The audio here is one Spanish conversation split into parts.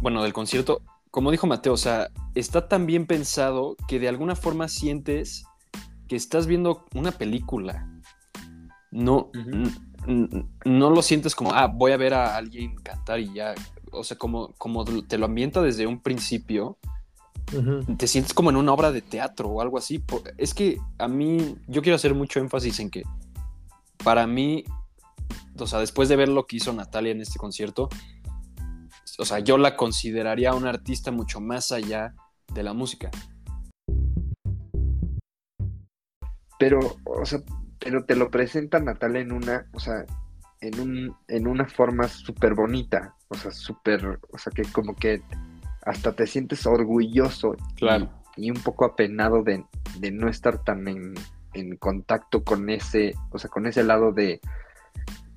bueno, del concierto, como dijo Mateo, o sea, está tan bien pensado que de alguna forma sientes que estás viendo una película. No, no lo sientes como, ah, voy a ver a alguien cantar y ya. O sea, como, como te lo ambienta desde un principio, te sientes como en una obra de teatro o algo así. Es que a mí, yo quiero hacer mucho énfasis en que para mí, o sea, después de ver lo que hizo Natalia en este concierto, o sea, yo la consideraría una artista mucho más allá de la música. Pero, o sea, pero te lo presenta Natalia en una, o sea, en, un, en una forma súper bonita, o sea, súper, o sea, que como que hasta te sientes orgulloso claro. y, un poco apenado de, no estar tan en, contacto con ese, o sea, con ese lado de,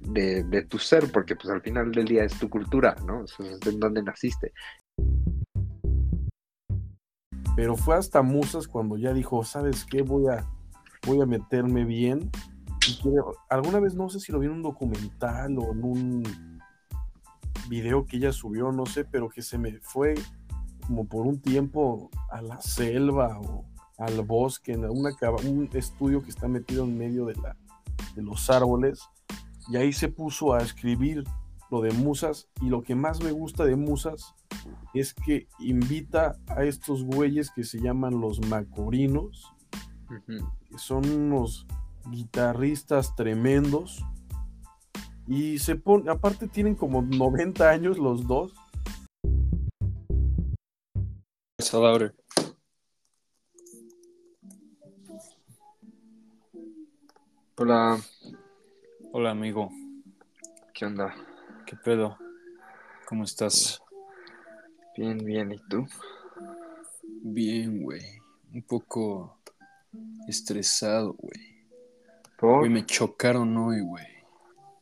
de, tu ser, porque pues al final del día es tu cultura, ¿no? Es en donde naciste. Pero fue hasta Musas cuando ya dijo, ¿sabes qué? Voy a, voy a meterme bien. alguna vez no sé si lo vi en un documental o en un video que ella subió, no sé, pero que se me fue como por un tiempo a la selva o al bosque, en una, un estudio que está metido en medio de, la, de los árboles, y ahí se puso a escribir lo de Musas, y lo que más me gusta de Musas es que invita a estos güeyes que se llaman los macorinos, que son unos guitarristas tremendos. Y se pone, aparte tienen como 90 años los dos. Hola. Hola, amigo. ¿Qué onda? ¿Qué pedo? ¿Cómo estás? Bien, bien. ¿Y tú? Bien, güey. Un poco estresado, güey. ¿Por? me chocaron hoy, güey.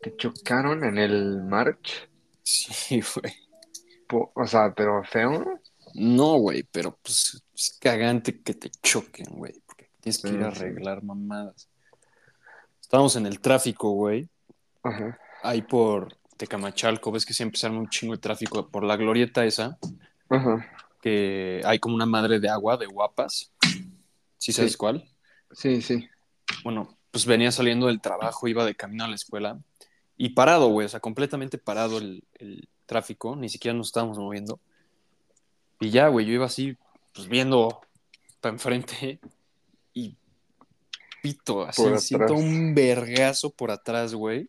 ¿Te chocaron en el march? Sí, güey. O sea, pero feo. No, güey, pero pues es cagante que te choquen, güey, porque tienes que ir a arreglar mamadas. Estábamos en el tráfico, güey. Ajá. Ahí por Tecamachalco, ves que siempre se un chingo de tráfico por la glorieta esa. Ajá. Que hay como una madre de agua de guapas. ¿Sí sabes cuál? Sí, sí. Bueno, pues venía saliendo del trabajo, iba de camino a la escuela y parado, güey, o sea, completamente parado el, tráfico, ni siquiera nos estábamos moviendo. Y ya, güey, yo iba así, pues viendo para enfrente pito, así, siento un vergazo por atrás, güey.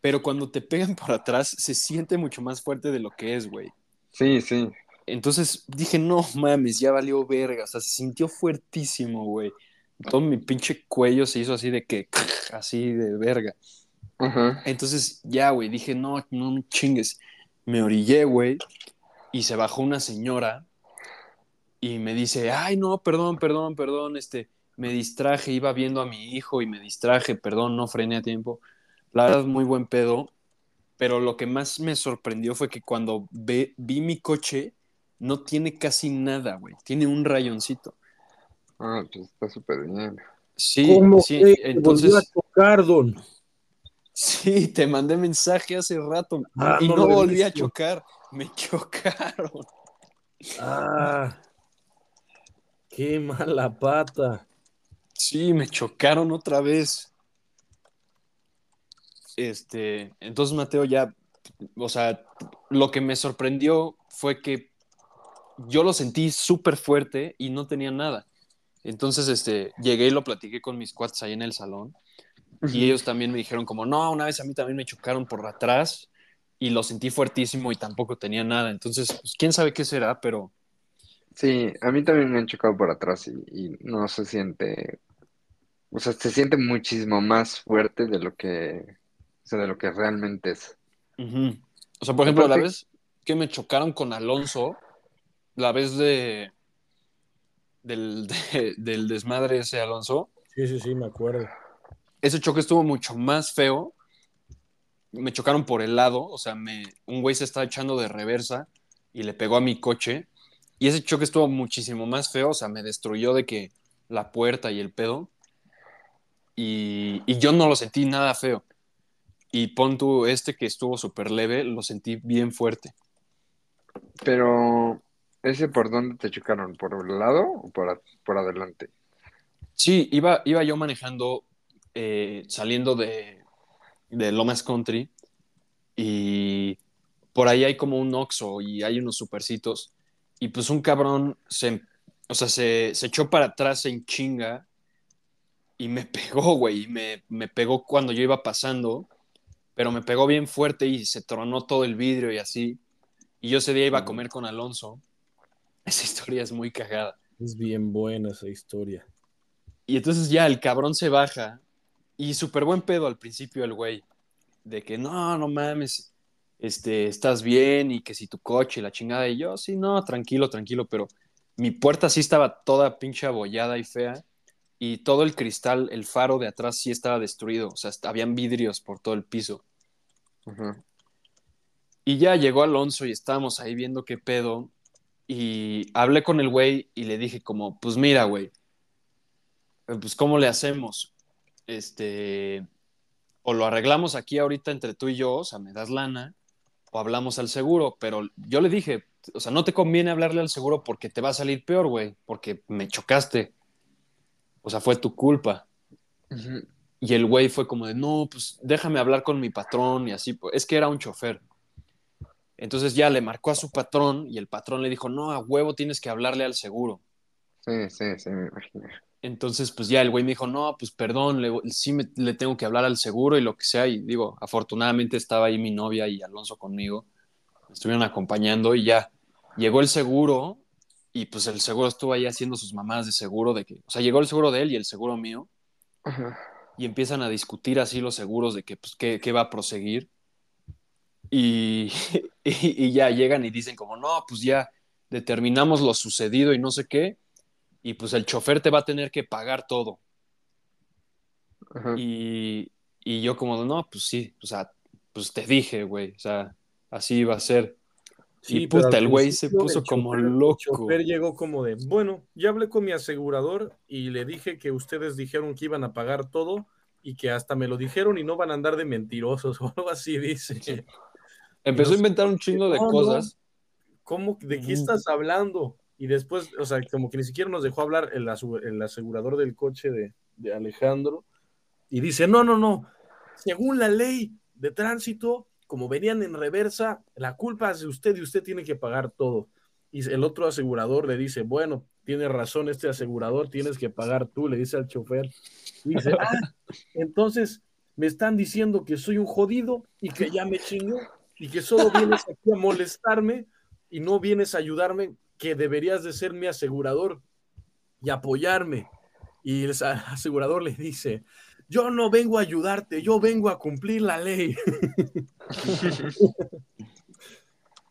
Pero cuando te pegan por atrás, se siente mucho más fuerte de lo que es, güey. Sí, sí. Entonces dije, no mames, ya valió verga. O sea, se sintió fuertísimo, güey. Todo mi pinche cuello se hizo así de que, así de verga. Entonces ya, güey, dije, no, no chingues. Me orillé, güey, y se bajó una señora y me dice, ay, no, perdón, perdón, perdón, este, me distraje, iba viendo a mi hijo y me distraje, perdón, no frené a tiempo. La verdad, muy buen pedo. Pero lo que más me sorprendió fue que cuando vi mi coche, no tiene casi nada, güey. Tiene un rayoncito. Ah, pues está súper bien. Sí, sí, entonces. a chocar, don? Sí, te mandé mensaje hace rato ah, y no, volví a chocar. Me chocaron. Ah, qué mala pata. Sí, me chocaron otra vez. Este, entonces Mateo ya, o sea, lo que me sorprendió fue que yo lo sentí súper fuerte y no tenía nada. Entonces, este, llegué y lo platiqué con mis cuates ahí en el salón. Y ellos también me dijeron como, no, una vez a mí también me chocaron por atrás y lo sentí fuertísimo y tampoco tenía nada. Entonces, pues, quién sabe qué será, pero... Sí, a mí también me han chocado por atrás y, no se siente, o sea, se siente muchísimo más fuerte de lo que, o sea, de lo que realmente es. O sea, por ejemplo, la vez que me chocaron con Alonso, la vez de del, del desmadre ese Alonso. Sí, sí, sí, me acuerdo. Ese choque estuvo mucho más feo. Me chocaron por el lado, o sea, me, un güey se estaba echando de reversa y le pegó a mi coche. Y ese choque estuvo muchísimo más feo, o sea, me destruyó de que la puerta y el pedo. Y, y yo no lo sentí nada feo. Y pon tú este que estuvo súper leve, lo sentí bien fuerte. Pero, ¿ese por dónde te chocaron? ¿Por el lado o por, a- por adelante? Sí, iba, iba yo manejando, eh, saliendo de, de Lomas Country y por ahí hay como un Oxxo y hay unos supercitos y pues un cabrón se, o sea, se, se echó para atrás en chinga y me pegó, güey, y me, me pegó cuando yo iba pasando, pero me pegó bien fuerte y se tronó todo el vidrio y así. Y yo ese día iba a comer con Alonso. Esa historia es muy cagada. Es bien buena esa historia. Y entonces ya el cabrón se baja y súper buen pedo al principio el güey, de que no, no mames, este, estás bien y que si tu coche y la chingada y yo, sí, no, tranquilo, tranquilo, pero mi puerta sí estaba toda pinche abollada y fea y todo el cristal, el faro de atrás sí estaba destruido, o sea, habían vidrios por todo el piso. Y ya llegó Alonso y estábamos ahí viendo qué pedo. Y hablé con el güey y le dije como, pues mira, güey, pues ¿cómo le hacemos? Este, o lo arreglamos aquí ahorita entre tú y yo, o sea, me das lana, o hablamos al seguro, pero yo le dije, o sea, no te conviene hablarle al seguro porque te va a salir peor, güey, porque me chocaste. O sea, fue tu culpa. Y el güey fue como de, no, pues déjame hablar con mi patrón y así. pues, Es que era un chofer. Entonces ya le marcó a su patrón y el patrón le dijo, no, a huevo tienes que hablarle al seguro. Sí, sí, sí, me imagino. Entonces, pues ya el güey me dijo, no, pues perdón, le, sí me- le tengo que hablar al seguro y lo que sea. Y digo, afortunadamente estaba ahí mi novia y Alonso conmigo. Me estuvieron acompañando y ya llegó el seguro y pues el seguro estuvo ahí haciendo sus mamadas de seguro de que, o sea, llegó el seguro de él y el seguro mío Ajá. y empiezan a discutir así los seguros de que, pues, qué, qué va a proseguir. Y, y, y ya llegan y dicen como, no, pues ya determinamos lo sucedido y no sé qué, y pues el chofer te va a tener que pagar todo. Ajá. Y, y yo como, no, pues sí, o sea, pues te dije, güey, o sea, así iba a ser. Y pero puta, el güey se puso el como chofer- el loco. chofer llegó como de, bueno, ya hablé con mi asegurador y le dije que ustedes dijeron que iban a pagar todo y que hasta me lo dijeron y no van a andar de mentirosos o algo así, dice. Empezó a no inventar un chingo de no, no. cosas. ¿Cómo? ¿De qué Ujú. estás hablando? Y después, o sea, como que ni siquiera nos dejó hablar el, el asegurador del coche de, de Alejandro. Y dice, no, no, no. Según la ley de tránsito, como venían en reversa, la culpa es de usted y usted tiene que pagar todo. Y el otro asegurador le dice, bueno, tiene razón este asegurador, tienes que pagar tú, le dice al chofer. Y dice, ah, entonces me están diciendo que soy un jodido y que ya me chingó y que solo vienes aquí a molestarme y no vienes a ayudarme, que deberías de ser mi asegurador y apoyarme. Y el asegurador le dice, yo no vengo a ayudarte, yo vengo a cumplir la ley.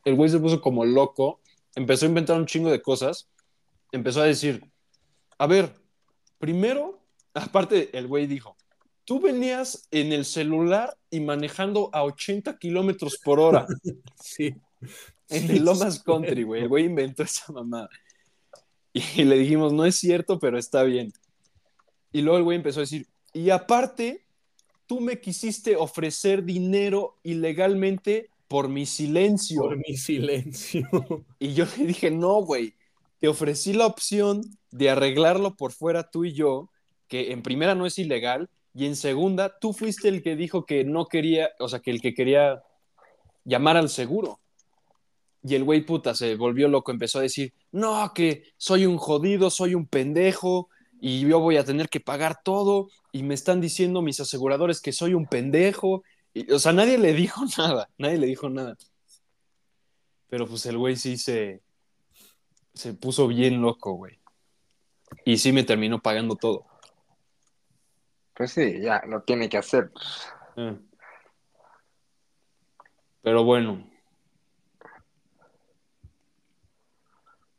el güey se puso como loco, empezó a inventar un chingo de cosas, empezó a decir, a ver, primero, aparte el güey dijo, tú venías en el celular y manejando a 80 kilómetros por hora Sí. en el Lomas. Country, güey, el güey inventó esa mamada. Y le dijimos, no es cierto, pero está bien. Y luego el güey empezó a decir, y aparte, tú me quisiste ofrecer dinero ilegalmente por mi silencio. Por mi silencio. Y yo le dije, no, güey, te ofrecí la opción de arreglarlo por fuera tú y yo, que en primera no es ilegal, y en segunda, tú fuiste el que dijo que no quería, o sea, que el que quería llamar al seguro. Y el güey puta se volvió loco, empezó a decir, no, que soy un jodido, soy un pendejo, y yo voy a tener que pagar todo, y me están diciendo mis aseguradores que soy un pendejo. Y, o sea, nadie le dijo nada, nadie le dijo nada. Pero pues el güey sí se, se puso bien loco, güey. Y sí me terminó pagando todo. Pues sí, ya, lo tiene que hacer. Eh. Pero bueno,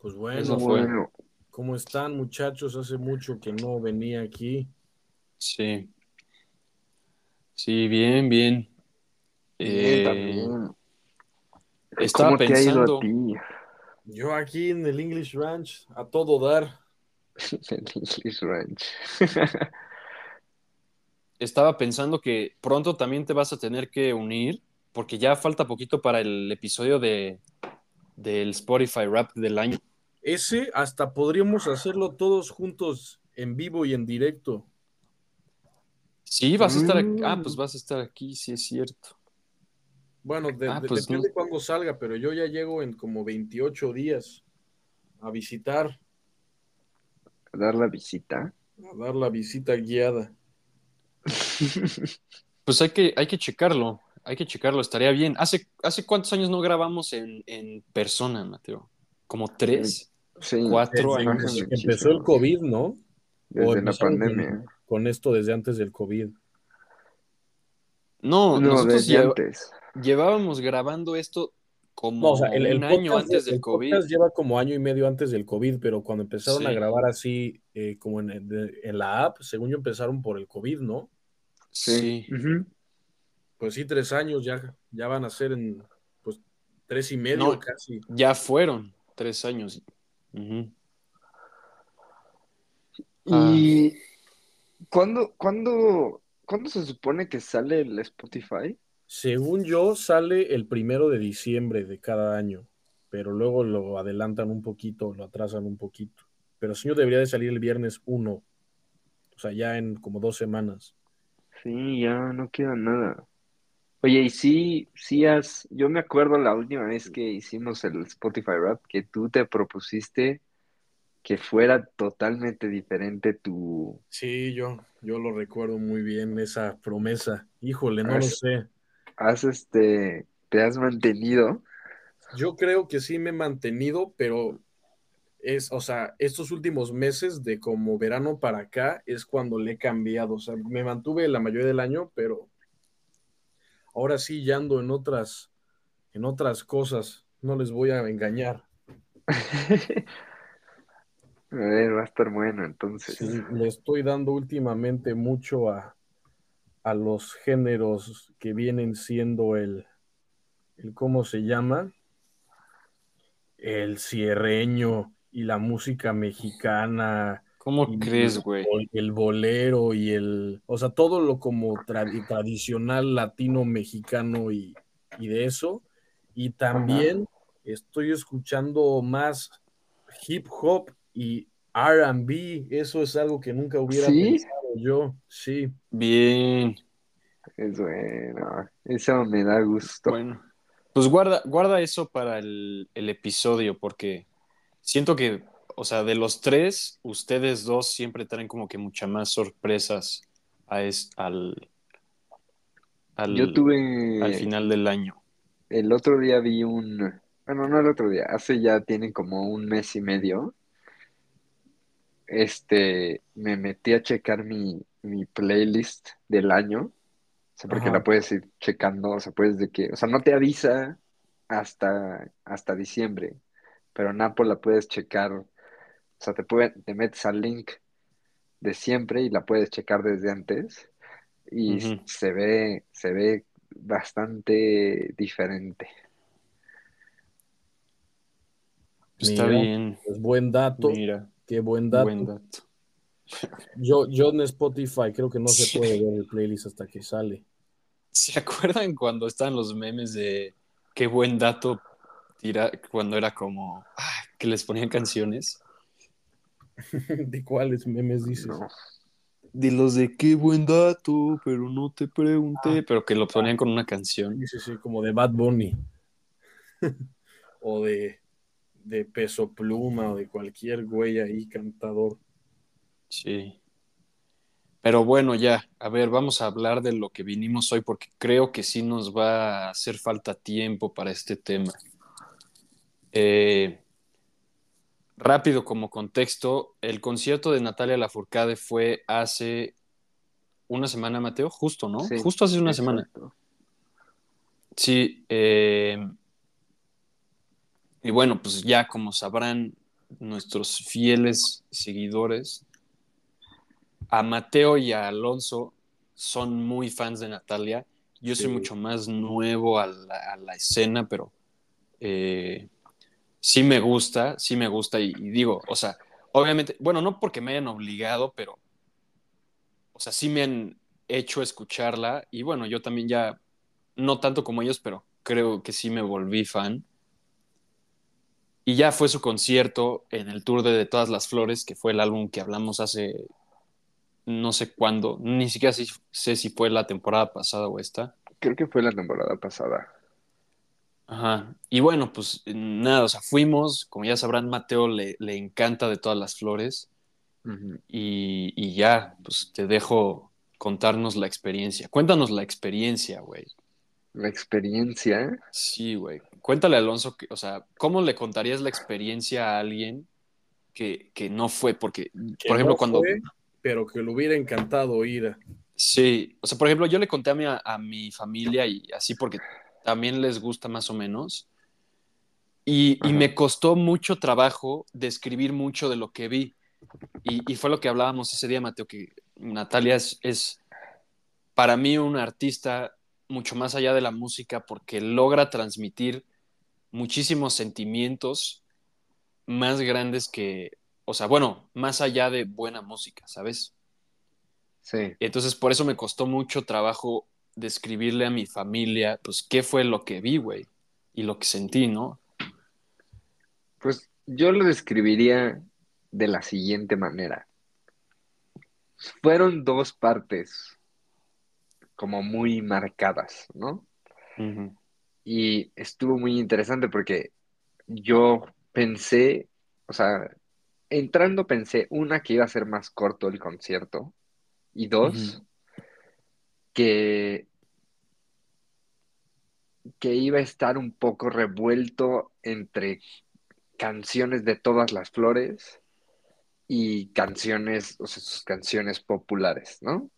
Pues bueno, Eso fue. Bueno, ¿cómo están muchachos? Hace mucho que no venía aquí. Sí. Sí, bien, bien. bien, Eh, también. estaba ¿Cómo te ha ido pensando, a ti? Yo aquí en el English Ranch, a todo dar. El English Ranch. estaba pensando que pronto también te vas a tener que unir, porque ya falta poquito para el episodio de, del Spotify Rap del año. Ese hasta podríamos hacerlo todos juntos en vivo y en directo. Sí, vas a estar aquí. Ah, Mm. pues vas a estar aquí, sí es cierto. Bueno, de- Ah, de- pues depende no. cuándo salga, pero yo ya llego en como 28 días a visitar, A dar la visita. a dar la visita guiada. Pues hay que, hay que checarlo, hay que checarlo, estaría bien. ¿Hace, hace cuántos años no grabamos en, en persona, Mateo? ¿Como tres? Sí, Cuatro Desde años. empezó el. COVID, ¿no? O Desde la pandemia. Con esto desde antes del COVID. No, No, nosotros desde antes. llevábamos grabando esto como No, o sea, el, el un año antes del el COVID. podcast lleva como año y medio antes del COVID, pero cuando empezaron Sí. a grabar así, eh, como en, de- en la app, según yo empezaron por el COVID, ¿no? Sí. Pues sí, tres años ya, ya van a ser en, pues, tres y medio No. casi. Ya fueron tres años. ¿Y cuándo, cuándo, cuándo se supone que sale el Spotify? Según yo, sale el primero de diciembre de cada año, pero luego lo adelantan un poquito, lo atrasan un poquito. Pero sí debería de salir el viernes 1, o sea, ya en como dos semanas. Sí, ya no queda nada. Oye, y sí, sí has, yo me acuerdo la última vez que hicimos el Spotify Rap que tú te propusiste que fuera totalmente diferente tu, Sí, yo, yo lo recuerdo muy bien, esa promesa. Híjole, no lo sé. has este, te has mantenido. Yo creo que sí me he mantenido, pero es, o sea, estos últimos meses de como verano para acá es cuando le he cambiado. O sea, me mantuve la mayoría del año, pero ahora sí ya ando en otras, en otras cosas. No les voy a engañar. A ver, va a estar bueno entonces. Sí, le estoy dando últimamente mucho a, a los géneros que vienen siendo el, el ¿cómo se llama? El cierreño y la música mexicana. ¿Cómo crees, güey? el bolero y el, o sea, todo lo como tradi- tradicional latino mexicano y, y de eso. Y también estoy escuchando más hip hop y R&B. Eso es algo que nunca hubiera ¿Sí? pensado yo. Sí. Bien. Es bueno, eso me da gusto. Bueno, pues guarda, guarda eso para el, el episodio, porque siento que, o sea, de los tres, ustedes dos siempre traen como que muchas más sorpresas a es- al, al, Yo tuve, al final del año. el otro día vi un, bueno, no el otro día, hace ya tienen como un mes y medio, este, me metí a checar mi, mi playlist del año, o sea, porque Ajá. la puedes ir checando, o sea, puedes de que, o sea, no te avisa hasta, hasta diciembre, pero en Apple la puedes checar, o sea, te puede, te metes al link de siempre y la puedes checar desde antes y se ve, se ve bastante diferente. Está Mira, bien. Pues buen dato. Mira, Qué buen dato. buen dato. Yo, yo en Spotify creo que no se Sí. puede ver el playlist hasta que sale. ¿Se acuerdan cuando estaban los memes de qué buen dato tira cuando era como ah, que les ponían canciones? ¿De cuáles memes dices? No. De los de qué buen dato, pero no te pregunté, pero que lo ponían con una canción. Sí, sí, como de Bad Bunny. o de, de Peso Pluma o de cualquier güey ahí cantador. Sí. Pero bueno, ya, a ver, vamos a hablar de lo que vinimos hoy porque creo que sí nos va a hacer falta tiempo para este tema. Eh, rápido como contexto, el concierto de Natalia Lafourcade fue hace una semana, Mateo, justo, ¿no? Sí, justo hace una semana. Sí, eh, y bueno, pues ya como sabrán nuestros fieles seguidores, a Mateo y a Alonso son muy fans de Natalia. Yo soy Sí. mucho más nuevo a la, a la escena, pero eh, sí me gusta, sí me gusta y, y digo, o sea, obviamente, bueno, no porque me hayan obligado, pero, o sea, sí me han hecho escucharla y bueno, yo también ya, no tanto como ellos, pero creo que sí me volví fan. Y ya fue su concierto en el tour de, de Todas las Flores, que fue el álbum que hablamos hace no sé cuándo, ni siquiera sé, sé si fue la temporada pasada o esta. Creo que fue la temporada pasada. Ajá. Y bueno, pues nada, o sea, fuimos, como ya sabrán, Mateo le, le encanta de todas las flores. Y, y ya, pues te dejo contarnos la experiencia. Cuéntanos la experiencia, güey. La experiencia. Sí, güey. Cuéntale, Alonso, que, o sea, ¿cómo le contarías la experiencia a alguien que, que no fue? Porque, Que por ejemplo, no cuando... fue, pero que le hubiera encantado ir. Sí, o sea, por ejemplo, yo le conté a mi, a mi familia y así porque también les gusta más o menos. Y, y me costó mucho trabajo describir mucho de lo que vi. Y, y fue lo que hablábamos ese día, Mateo, que Natalia es, es para mí una artista mucho más allá de la música porque logra transmitir muchísimos sentimientos más grandes que, o sea, bueno, más allá de buena música, ¿sabes? Sí. Entonces, por eso me costó mucho trabajo describirle a mi familia, pues, qué fue lo que vi, güey, y lo que sentí, ¿no? Pues yo lo describiría de la siguiente manera. Fueron dos partes como muy marcadas, ¿no? Y estuvo muy interesante porque yo pensé, o sea, entrando pensé, una, que iba a ser más corto el concierto, y dos, que, que iba a estar un poco revuelto entre canciones de todas las flores y canciones, o sea, sus canciones populares, ¿no?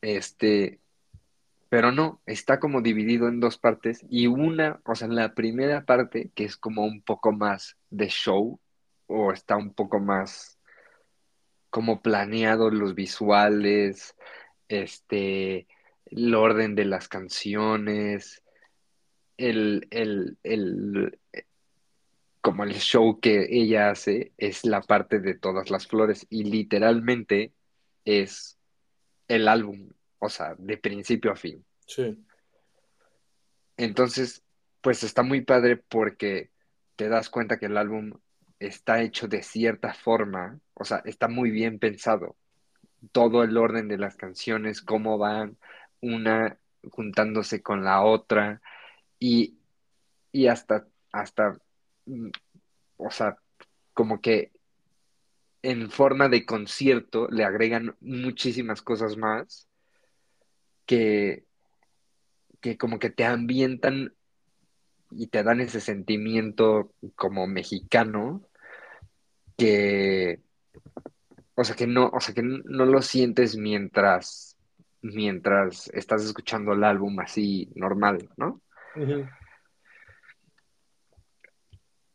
Este, pero no, está como dividido en dos partes y una, o sea, la primera parte, que es como un poco más de show, o está un poco más como planeado los visuales, este, el orden de las canciones, el, el, el, como el show que ella hace, es la parte de todas las flores y literalmente es el álbum, o sea, de principio a fin. Sí. Entonces, pues está muy padre porque te das cuenta que el álbum está hecho de cierta forma, o sea, está muy bien pensado. Todo el orden de las canciones, cómo van, una juntándose con la otra, y, y hasta, hasta, mm, o sea, como que en forma de concierto le agregan muchísimas cosas más que, que como que te ambientan y te dan ese sentimiento como mexicano que, o sea, que no, o sea, que no lo sientes mientras, mientras estás escuchando el álbum así normal, ¿no?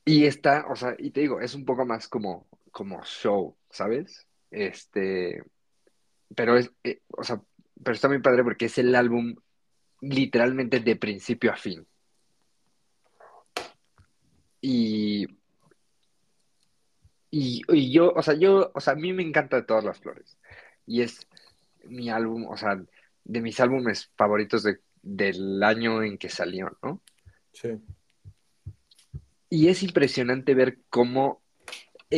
Y está, o sea, y te digo, es un poco más como, como show, ¿sabes? Este, pero es, eh, o sea, pero está muy padre porque es el álbum literalmente de principio a fin. Y, y, y yo, o sea, yo, o sea, a mí me encanta de todas las flores. Y es mi álbum, o sea, de mis álbumes favoritos de, del año en que salió, ¿no? Sí. Y es impresionante ver cómo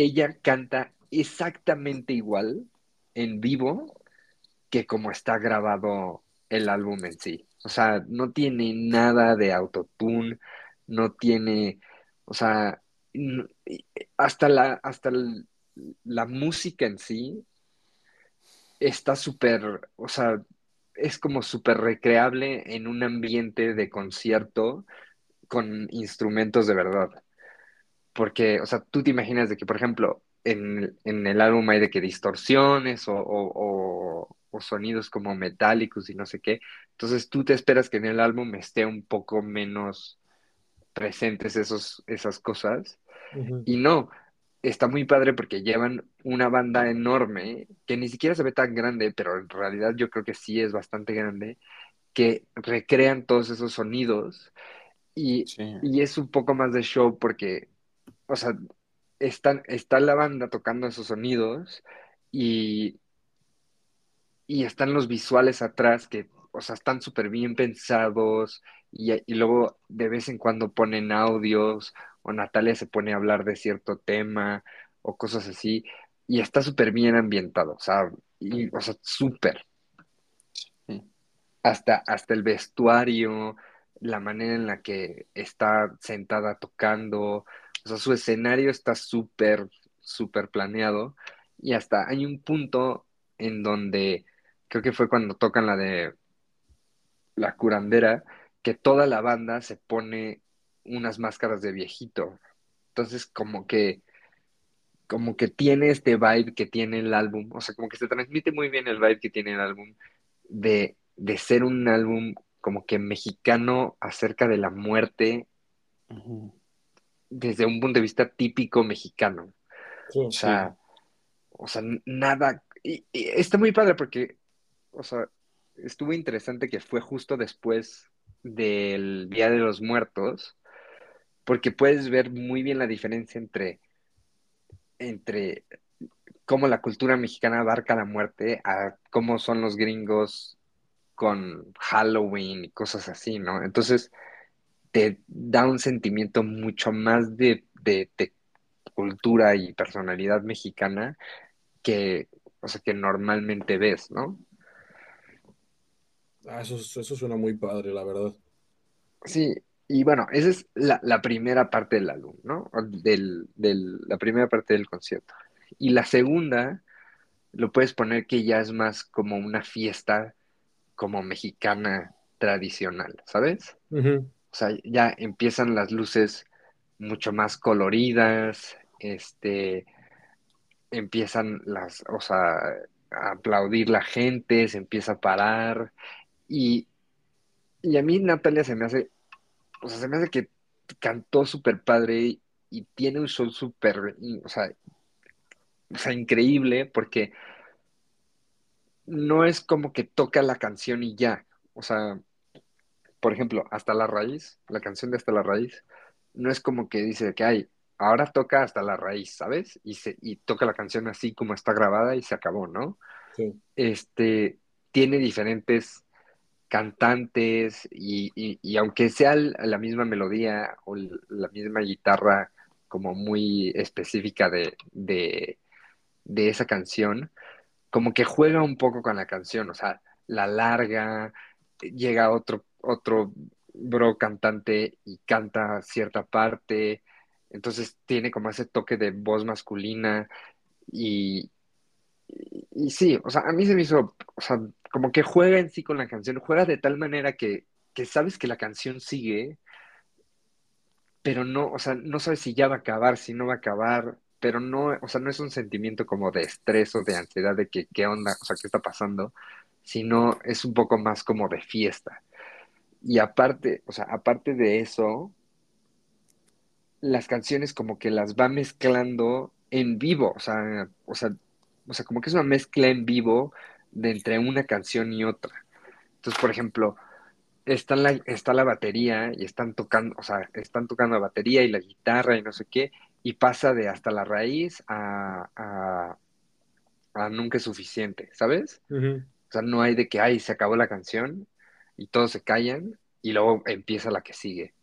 ella canta exactamente igual en vivo que como está grabado el álbum en sí. O sea, no tiene nada de autotune, no tiene, o sea, hasta la, hasta la música en sí está súper, o sea, es como súper recreable en un ambiente de concierto con instrumentos de verdad. Porque, o sea, tú te imaginas de que, por ejemplo, en, en el álbum hay de que distorsiones o, o- o- o sonidos como metálicos y no sé qué. Entonces tú te esperas que en el álbum esté un poco menos presentes esos, esas cosas. Ujú. Y no, está muy padre porque llevan una banda enorme que ni siquiera se ve tan grande, pero en realidad yo creo que sí es bastante grande, que recrean todos esos sonidos y, Sí. y es un poco más de show porque, o sea, están, está la banda tocando esos sonidos y, y están los visuales atrás que o sea, están súper bien pensados y, y luego de vez en cuando ponen audios o Natalia se pone a hablar de cierto tema o cosas así y está súper bien ambientado, o sea, y, o sea, súper. Hasta, hasta el vestuario, la manera en la que está sentada tocando, o sea, su escenario está súper, súper planeado y hasta hay un punto en donde creo que fue cuando tocan la de la curandera, que toda la banda se pone unas máscaras de viejito. Entonces, como que, como que tiene este vibe que tiene el álbum, o sea, como que se transmite muy bien el vibe que tiene el álbum de, de ser un álbum como que mexicano acerca de la muerte desde un punto de vista típico mexicano. o sea, o sea, nada. Y, y, está muy padre porque, o sea, estuvo interesante que fue justo después del Día de los Muertos, porque puedes ver muy bien la diferencia entre, entre cómo la cultura mexicana abarca la muerte a cómo son los gringos con Halloween y cosas así, ¿no? Entonces, te da un sentimiento mucho más de, de, de cultura y personalidad mexicana que, o sea, que normalmente ves, ¿no? Ah, eso, eso suena muy padre, la verdad. Sí, y bueno, esa es la, la primera parte del álbum, ¿no? Del, del, la primera parte del concierto. Y la segunda, lo puedes poner que ya es más como una fiesta como mexicana tradicional, ¿sabes? Uh -huh. O sea, ya empiezan las luces mucho más coloridas, este, empiezan las, o sea, a aplaudir la gente, se empieza a parar. Y, y a mí Natalia se me hace, o sea, se me hace que cantó súper padre y, tiene un show súper, o sea, o sea, increíble porque no es como que toca la canción y ya, o sea, por ejemplo, Hasta la Raíz, la canción de Hasta la Raíz, no es como que dice que hay, ahora toca Hasta la Raíz, ¿sabes? Y, se, y toca la canción así como está grabada y se acabó, ¿no? Sí. Este, tiene diferentes cantantes y, y, y, aunque sea la misma melodía o la misma guitarra como muy específica de, de, de, esa canción, como que juega un poco con la canción, o sea, la larga, llega otro, otro bro cantante y canta cierta parte, entonces tiene como ese toque de voz masculina y, y, sí, o sea, a mí se me hizo, o sea, como que juega en sí con la canción, juega de tal manera que, que sabes que la canción sigue, pero no, o sea, no sabes si ya va a acabar, si no va a acabar, pero no, o sea, no es un sentimiento como de estrés o de ansiedad de que qué onda, o sea, qué está pasando, sino es un poco más como de fiesta. Y aparte, o sea, aparte de eso, las canciones como que las va mezclando en vivo, o sea, o sea, o sea, como que es una mezcla en vivo de entre una canción y otra. Entonces, por ejemplo, está la, está la batería y están tocando, o sea, están tocando la batería y la guitarra y no sé qué, y pasa de hasta la raíz a, a, a nunca es suficiente, ¿sabes? Uh -huh. O sea, no hay de que, ay, se acabó la canción y todos se callan y luego empieza la que sigue.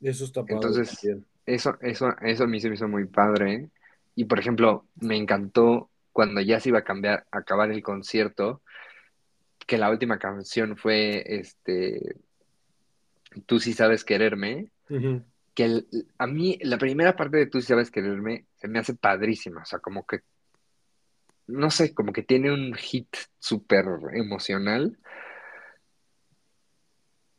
Eso está padre. Entonces, eso, eso, eso a mí se me hizo muy padre. Y por ejemplo, me encantó cuando ya se iba a cambiar, a acabar el concierto, que la última canción fue este Tú sí sabes quererme. Uh -huh. Que el, a mí la primera parte de Tú sí sabes quererme se me hace padrísima. O sea, como que, no sé, como que tiene un hit súper emocional.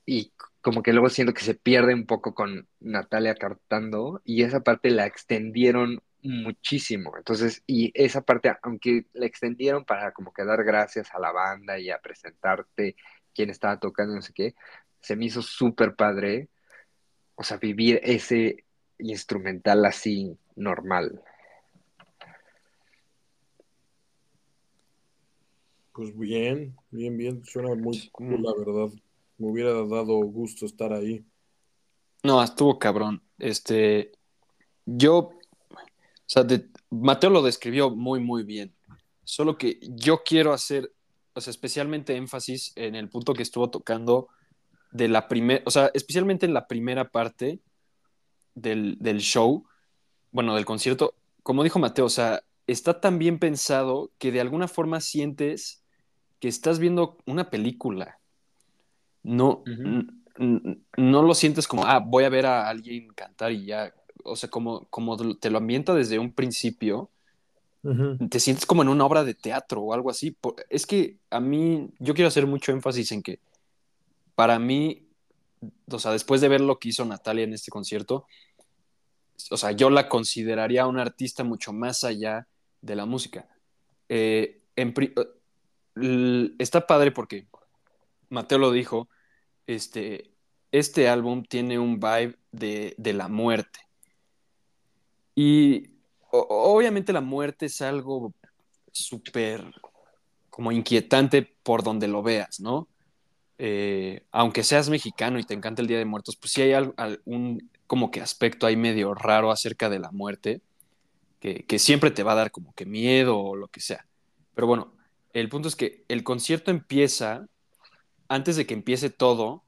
Y como que luego siento que se pierde un poco con Natalia cantando y esa parte la extendieron muchísimo. Entonces, y esa parte, aunque la extendieron para como que dar gracias a la banda y a presentarte quién estaba tocando, no sé qué, se me hizo súper padre, o sea, vivir ese instrumental así normal. Pues bien, bien, bien, suena muy cool, la verdad. Me hubiera dado gusto estar ahí. No, estuvo cabrón. Este, yo, o sea, de, Mateo lo describió muy, muy bien. Solo que yo quiero hacer o sea, especialmente énfasis en el punto que estuvo tocando de la primera, o sea, especialmente en la primera parte del, del show, bueno, del concierto, como dijo Mateo, o sea, está tan bien pensado que de alguna forma sientes que estás viendo una película. No, no lo sientes como, ah, voy a ver a alguien cantar y ya. O sea, como, como te lo ambienta desde un principio, te sientes como en una obra de teatro o algo así. Es que a mí, yo quiero hacer mucho énfasis en que para mí, o sea, después de ver lo que hizo Natalia en este concierto, o sea, yo la consideraría una artista mucho más allá de la música. Eh, está padre porque Mateo lo dijo, este, este álbum tiene un vibe de, la muerte. Y obviamente la muerte es algo súper como inquietante por donde lo veas, ¿no? Eh, aunque seas mexicano y te encanta el Día de Muertos, pues sí hay algún como que aspecto ahí medio raro acerca de la muerte, que, siempre te va a dar como que miedo o lo que sea. Pero bueno, el punto es que el concierto empieza, antes de que empiece todo,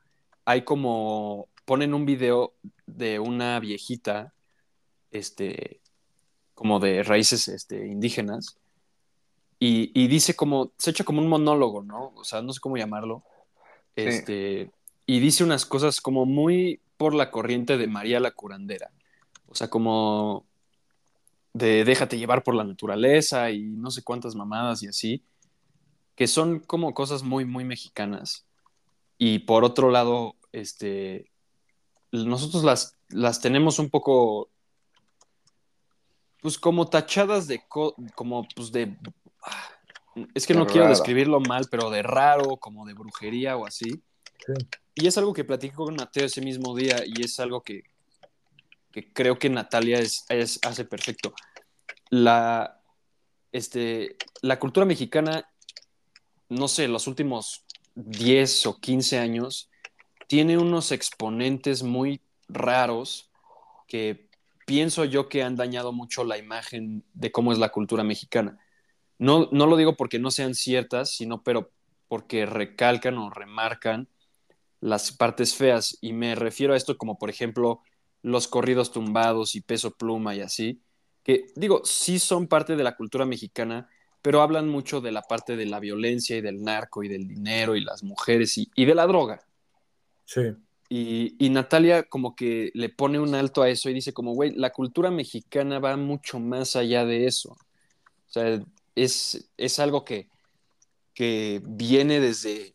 hay como, ponen un video de una viejita, este, como de raíces este, indígenas, y, y, dice como, se echa como un monólogo, ¿no? O sea, no sé cómo llamarlo. Este, Y dice unas cosas como muy por la corriente de María la curandera. O sea, como de déjate llevar por la naturaleza y no sé cuántas mamadas y así, que son como cosas muy, muy mexicanas. Y por otro lado, este, nosotros las, las tenemos un poco, pues como tachadas de, como pues de, ah, es que no quiero describirlo mal, pero de raro, como de brujería o así. Y es algo que platico con Mateo ese mismo día y es algo que, que creo que Natalia es, hace perfecto. La, este, la cultura mexicana, no sé, los últimos 10 o 15 años, tiene unos exponentes muy raros que pienso yo que han dañado mucho la imagen de cómo es la cultura mexicana. No, no lo digo porque no sean ciertas, sino pero porque recalcan o remarcan las partes feas. Y me refiero a esto como, por ejemplo, los corridos tumbados y peso pluma y así, que digo, sí son parte de la cultura mexicana, pero hablan mucho de la parte de la violencia y del narco y del dinero y las mujeres y, de la droga. Sí. Y, y, Natalia como que le pone un alto a eso y dice como, güey, la cultura mexicana va mucho más allá de eso. O sea, es, es algo que, que viene desde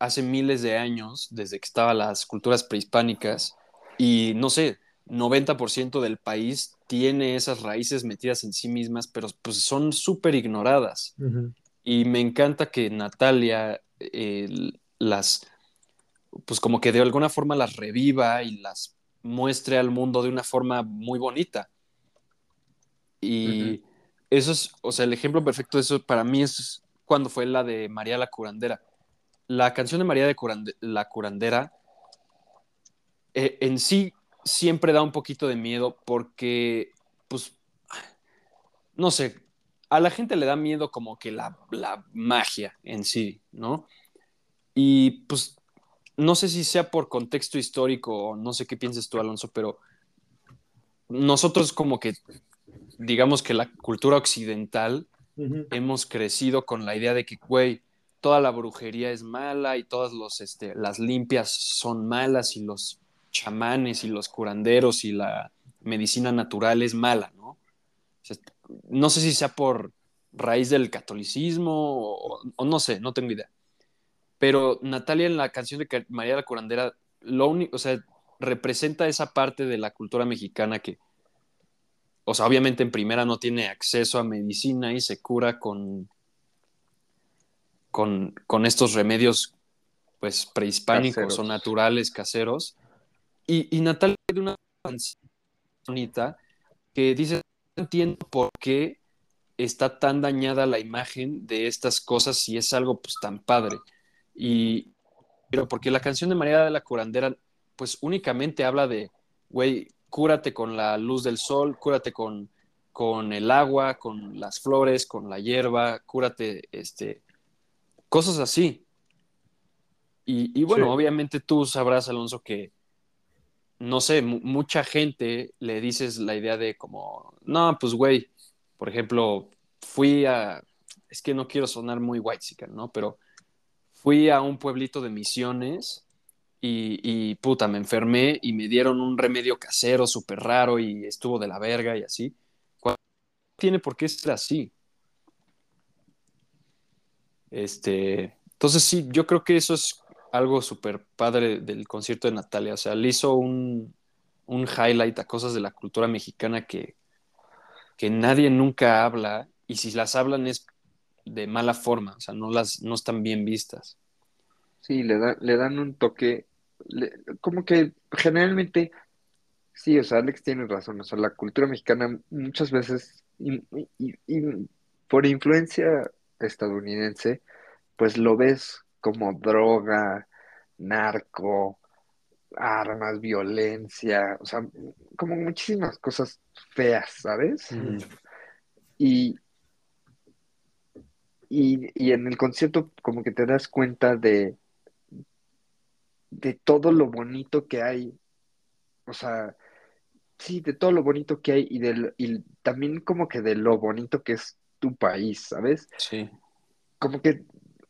hace miles de años, desde que estaban las culturas prehispánicas, y no sé, 90% del país tiene esas raíces metidas en sí mismas, pero pues son súper ignoradas. Y me encanta que Natalia las, pues como que de alguna forma las reviva y las muestre al mundo de una forma muy bonita. Y eso es, o sea, el ejemplo perfecto de eso para mí es cuando fue la de María la Curandera. La canción de María de la Curandera eh, en sí siempre da un poquito de miedo porque, pues, no sé, a la gente le da miedo como que la, magia en sí, ¿no? Y pues, no sé si sea por contexto histórico o no sé qué pienses tú, Alonso, pero nosotros como que, digamos que la cultura occidental, hemos crecido con la idea de que, güey, toda la brujería es mala y todas los, este, las limpias son malas y los chamanes y los curanderos y la medicina natural es mala, ¿no? no sé si sea por raíz del catolicismo o, no sé, no tengo idea. Pero Natalia en la canción de María la Curandera, lo único, o sea, representa esa parte de la cultura mexicana que, o sea, obviamente en primera no tiene acceso a medicina y se cura con, con, con estos remedios, pues, prehispánicos o naturales, caseros. Y, Natalia tiene una bonita que dice, no entiendo por qué está tan dañada la imagen de estas cosas si es algo pues tan padre. Y, pero porque la canción de María de la Curandera pues únicamente habla de, güey, cúrate con la luz del sol, cúrate con, con el agua, con las flores, con la hierba, cúrate este, cosas así. Y, y bueno, Sí. obviamente tú sabrás, Alonso, que no sé, mu- mucha gente le dices la idea de como, no, pues güey, por ejemplo, fui a, es que no quiero sonar muy white ¿no? Pero fui a un pueblito de misiones y, y puta, me enfermé y me dieron un remedio casero súper raro y estuvo de la verga y así. Tiene por qué ser así. Este, entonces sí, yo creo que eso es algo súper padre del concierto de Natalia. O sea, le hizo un, un highlight a cosas de la cultura mexicana que, que nadie nunca habla y si las hablan es de mala forma, o sea, no, las, no están bien vistas. Sí, le, da- le dan un toque, como que generalmente, sí, o sea, Alex tiene razón, o sea, la cultura mexicana muchas veces, y por influencia estadounidense, pues lo ves como droga, narco, armas, violencia, o sea, como muchísimas cosas feas, ¿sabes? Y, y, y en el concierto como que te das cuenta de, de todo lo bonito que hay, o sea, sí, de todo lo bonito que hay y, del, y también como que de lo bonito que es tu país, ¿sabes? Sí, Como que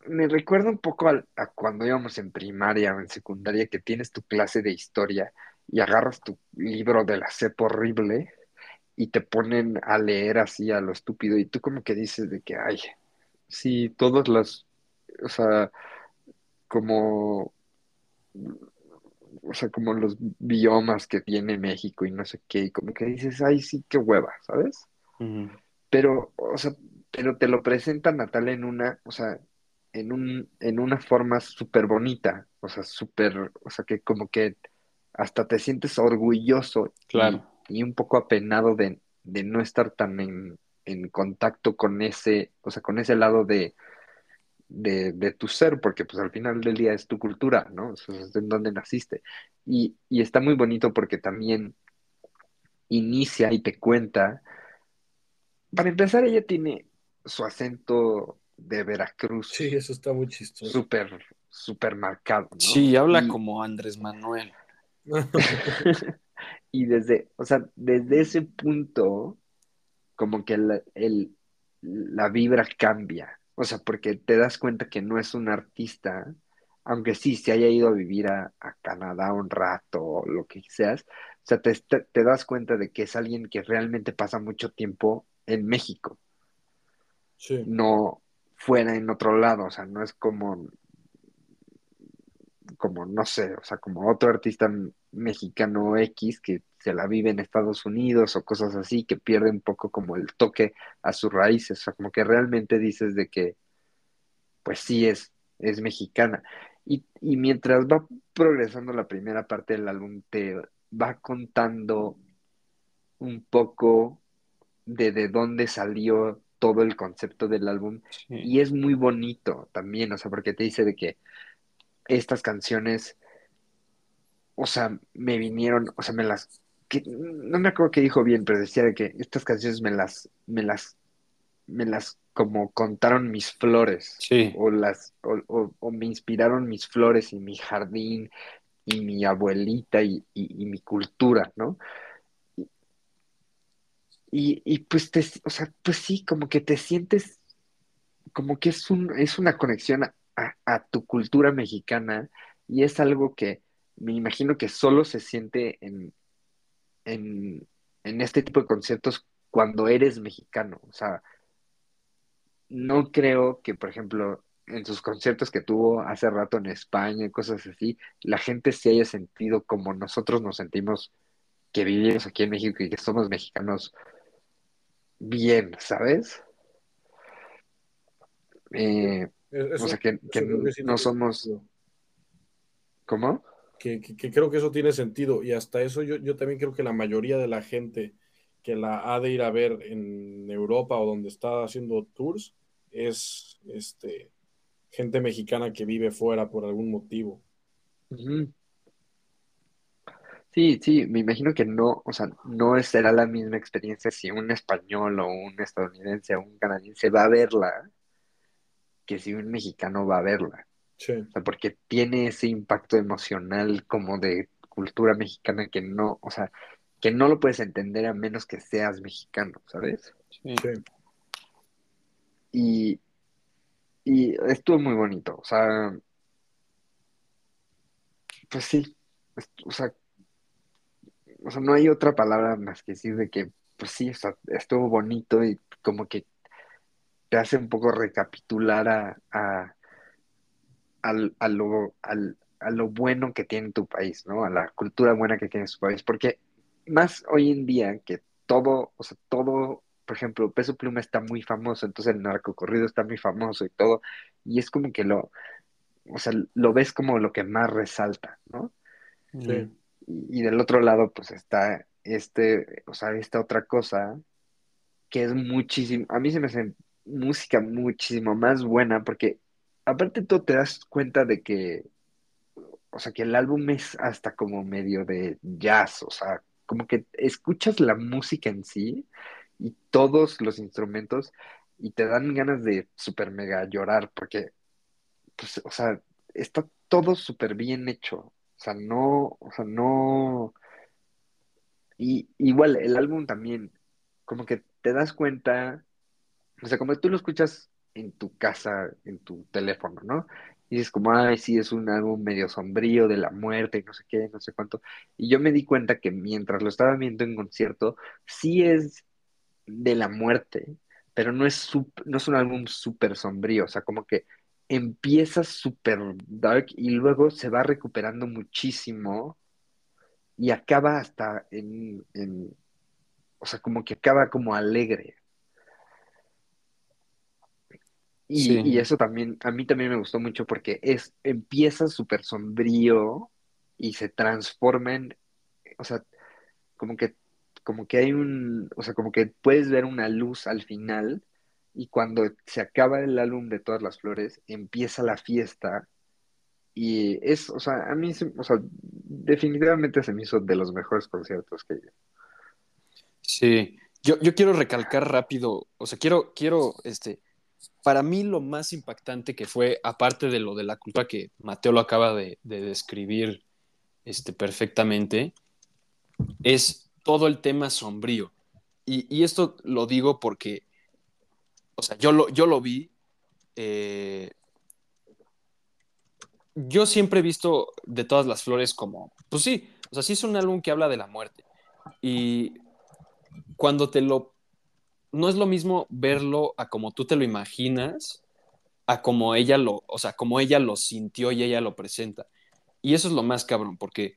me recuerda un poco a, cuando íbamos en primaria o en secundaria que tienes tu clase de historia y agarras tu libro de la cepa horrible y te ponen a leer así a lo estúpido y tú como que dices de que, ay, sí, todas las, o sea, como o sea, como los biomas que tiene México y no sé qué, y como que dices, ay, sí, qué hueva, ¿sabes? Pero, o sea, pero te lo presenta Natalia en una, o sea, en un, en una forma súper bonita, o sea, súper, o sea, que como que hasta te sientes orgulloso y, Claro. y un poco apenado de, de no estar tan en, en contacto con ese, o sea, con ese lado de, de, de tu ser, porque pues al final del día es tu cultura, ¿no? O sea, es en donde naciste. Y, y está muy bonito porque también inicia y te cuenta. Para empezar, ella tiene su acento de Veracruz Sí, eso está muy chistoso. súper, súper marcado, ¿no? Sí, habla Y- como Andrés Manuel. Y desde, o sea, desde ese punto, como que la, el, la vibra cambia. O sea, porque te das cuenta que no es un artista, aunque sí se haya ido a vivir a, a Canadá un rato o lo que seas. O sea, te, te, te das cuenta de que es alguien que realmente pasa mucho tiempo en México, Sí. no fuera en otro lado. O sea, no es como, como, no sé, o sea, como otro artista mexicano X que se la vive en Estados Unidos o cosas así, que pierde un poco como el toque a sus raíces, o sea, como que realmente dices de que, pues sí es, es mexicana. Y, y mientras va progresando la primera parte del álbum, te va contando un poco de de dónde salió todo el concepto del álbum Sí. y es muy bonito también, o sea, porque te dice de que estas canciones, o sea, me vinieron, o sea, me las, que, no me acuerdo qué dijo bien, pero decía de que estas canciones me las, me las, me las como contaron mis flores, Sí. o las, o, o- o me inspiraron mis flores y mi jardín y mi abuelita y, y- y mi cultura, ¿no? Y, y pues te, o sea, pues sí, como que te sientes, como que es un, es una conexión a, a- tu cultura mexicana y es algo que me imagino que solo se siente en, en, en este tipo de conciertos cuando eres mexicano. O sea, no creo que, por ejemplo, en sus conciertos que tuvo hace rato en España y cosas así, la gente se haya sentido como nosotros nos sentimos que vivimos aquí en México y que somos mexicanos bien, ¿sabes? Eh, Eso- o sea, que, sí no somos... sentido. ¿Cómo? que, que- que creo que eso tiene sentido. Y hasta eso yo, yo también creo que la mayoría de la gente que la ha de ir a ver en Europa o donde está haciendo tours es este, gente mexicana que vive fuera por algún motivo. Sí, sí, me imagino que no, o sea, no será la misma experiencia si un español o un estadounidense o un canadiense va a verla que si un mexicano va a verla. Sí. O sea, porque tiene ese impacto emocional como de cultura mexicana que no, o sea, que no lo puedes entender a menos que seas mexicano, ¿sabes? Sí. Sí. Y, y estuvo muy bonito, o sea, pues sí, o sea, o sea, no hay otra palabra más que decir de que, pues sí, o sea, estuvo bonito y como que te hace un poco recapitular a, a, a lo, a lo bueno que tiene tu país, ¿no? A la cultura buena que tiene su país, porque más hoy en día que todo, o sea, todo, por ejemplo, Peso Pluma está muy famoso, entonces el narcocorrido está muy famoso y todo, y es como que lo, o sea, lo ves como lo que más resalta, ¿no? Sí. Y, del otro lado, pues está este, o sea, esta otra cosa que es muchísimo, a mí se me hace música muchísimo más buena porque aparte tú te das cuenta de que, o sea, que el álbum es hasta como medio de jazz, o sea, como que escuchas la música en sí y todos los instrumentos y te dan ganas de super mega llorar porque, pues, o sea, está todo súper bien hecho, o sea, no, o sea, no... Y igual el álbum también, como que te das cuenta, o sea, como tú lo escuchas en tu casa, en tu teléfono, ¿no? Y dices como, ay, sí, es un álbum medio sombrío de la muerte y no sé qué, no sé cuánto. Y yo me di cuenta que mientras lo estaba viendo en concierto, sí es de la muerte, pero no es, no es un álbum súper sombrío, o sea, como que empieza súper dark y luego se va recuperando muchísimo y acaba hasta en, en, o sea, como que acaba como alegre. Y, Sí. y eso también, a mí también me gustó mucho porque es, empieza súper sombrío y se transforma en, o sea, como que, como que hay un, o sea, como que puedes ver una luz al final y cuando se acaba el álbum de todas las flores, empieza la fiesta y es, o sea, a mí, o sea, definitivamente se me hizo de los mejores conciertos que Sí, yo, yo quiero recalcar rápido, o sea, quiero, quiero, este, para mí lo más impactante que fue, aparte de lo de la culpa que Mateo lo acaba de, de describir este, perfectamente, es todo el tema sombrío. Y, y esto lo digo porque, o sea, yo lo, yo lo vi, eh, yo siempre he visto de todas las flores como, pues sí, o sea, sí es un álbum que habla de la muerte. Y cuando te lo no es lo mismo verlo a como tú te lo imaginas, a como ella lo, o sea, como ella lo sintió y ella lo presenta. Y eso es lo más cabrón, porque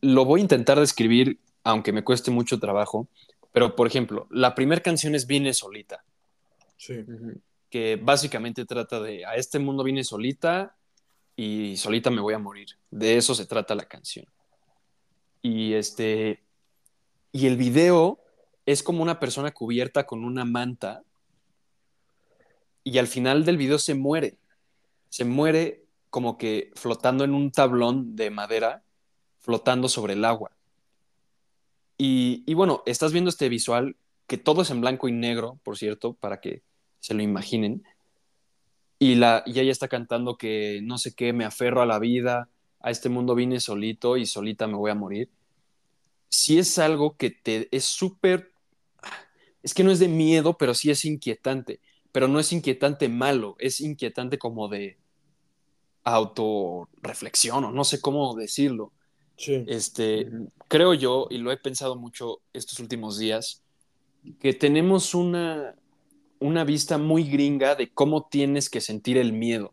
lo voy a intentar describir, aunque me cueste mucho trabajo, pero por ejemplo, la primera canción es Vine solita, Que básicamente trata de, a este mundo vine solita y solita me voy a morir. De eso se trata la canción. Y este, y el video es como una persona cubierta con una manta y al final del video se muere. Se muere como que flotando en un tablón de madera, flotando sobre el agua. Y, y bueno, estás viendo este visual que todo es en blanco y negro, por cierto, para que se lo imaginen. Y, la, y ella está cantando que no sé qué, me aferro a la vida, a este mundo vine solito y solita me voy a morir. Si es algo que te es súper, es que no es de miedo, pero sí es inquietante, pero no es inquietante malo, es inquietante como de autorreflexión o no sé cómo decirlo. Sí. Este, creo yo, y lo he pensado mucho estos últimos días, que tenemos una, una vista muy gringa de cómo tienes que sentir el miedo,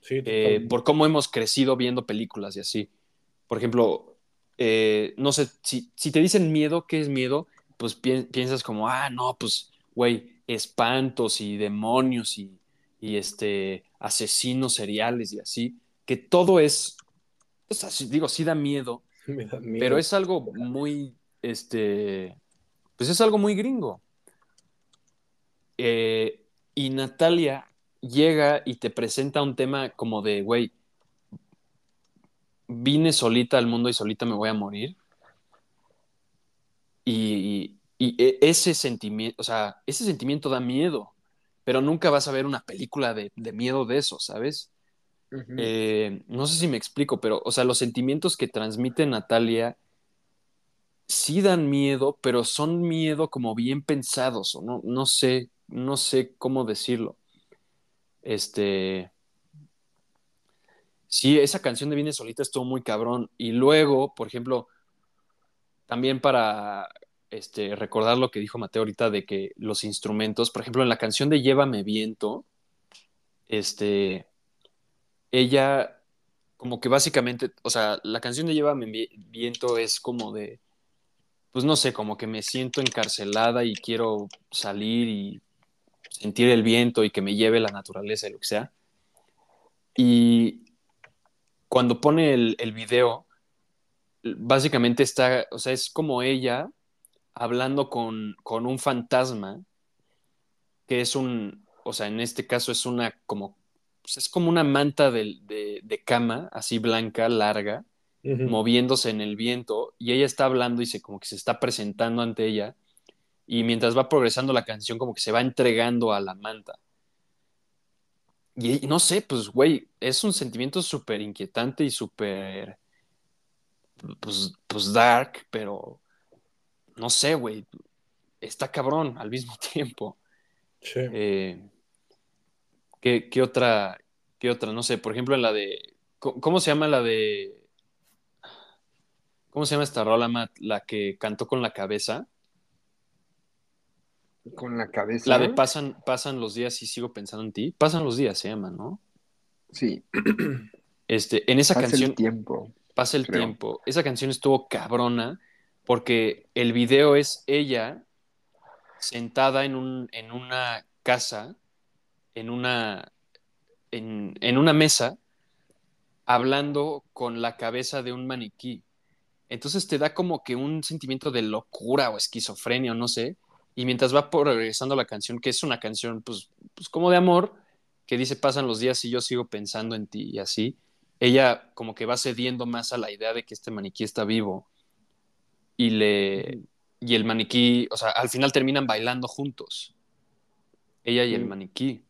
Sí, eh, por cómo hemos crecido viendo películas y así. Por ejemplo, eh, no sé, si, si te dicen miedo, ¿qué es miedo? Pues pi piensas como, ah, no, pues, güey, espantos y demonios y, y este, asesinos seriales y así, que todo es, o sea, sí- digo, sí da miedo, Me da miedo. pero es algo muy, este, pues es algo muy gringo. Eh, y Natalia llega y te presenta un tema como de, güey, vine solita al mundo y solita me voy a morir. Y, y- y e- ese sentimiento, o sea, ese sentimiento da miedo. pero nunca vas a ver una película de, de miedo de eso, ¿sabes? Eh, no sé si me explico, pero, o sea, los sentimientos que transmite Natalia sí dan miedo, pero son miedo como bien pensados, o no, no sé, no sé cómo decirlo. Este, sí, esa canción de Viene Solita estuvo muy cabrón. Y luego, por ejemplo, también para este, recordar lo que dijo Mateo ahorita de que los instrumentos, por ejemplo, en la canción de Llévame Viento, este, ella como que básicamente, o sea, la canción de Llévame Vi- Viento es como de, pues no sé, como que me siento encarcelada y quiero salir y sentir el viento y que me lleve la naturaleza y lo que sea. Y cuando pone el, el video, básicamente está, o sea, es como ella hablando con, con un fantasma, que es un, o sea, en este caso es una como, pues es como una manta de, de- de cama, así blanca, larga, moviéndose en el viento, y ella está hablando y se como que se está presentando ante ella, y mientras va progresando la canción, como que se va entregando a la manta. Y y no sé, pues, güey, es un sentimiento súper inquietante y súper, pues, pues, dark, pero no sé, güey, está cabrón al mismo tiempo. Sí. Eh, ¿qué, qué otra, qué otra? No sé, por ejemplo, en la de, ¿cómo, cómo se llama la de, cómo se llama esta rola, Matt? La que cantó con la cabeza. Con la cabeza. La de pasan, pasan los días y sigo pensando en ti. Pasan los días, se llama, ¿no? Sí, Este, en esa pasa canción, el tiempo. pasa el creo. tiempo. Esa canción estuvo cabrona porque el video es ella sentada en, un, en una casa, en una, en, en una mesa, hablando con la cabeza de un maniquí. Entonces te da como que un sentimiento de locura o esquizofrenia o no sé. Y mientras va progresando la canción, que es una canción pues, pues como de amor, que dice pasan los días y yo sigo pensando en ti y así, ella como que va cediendo más a la idea de que este maniquí está vivo y le y el maniquí, o sea, al final terminan bailando juntos. Ella y el Mm. maniquí.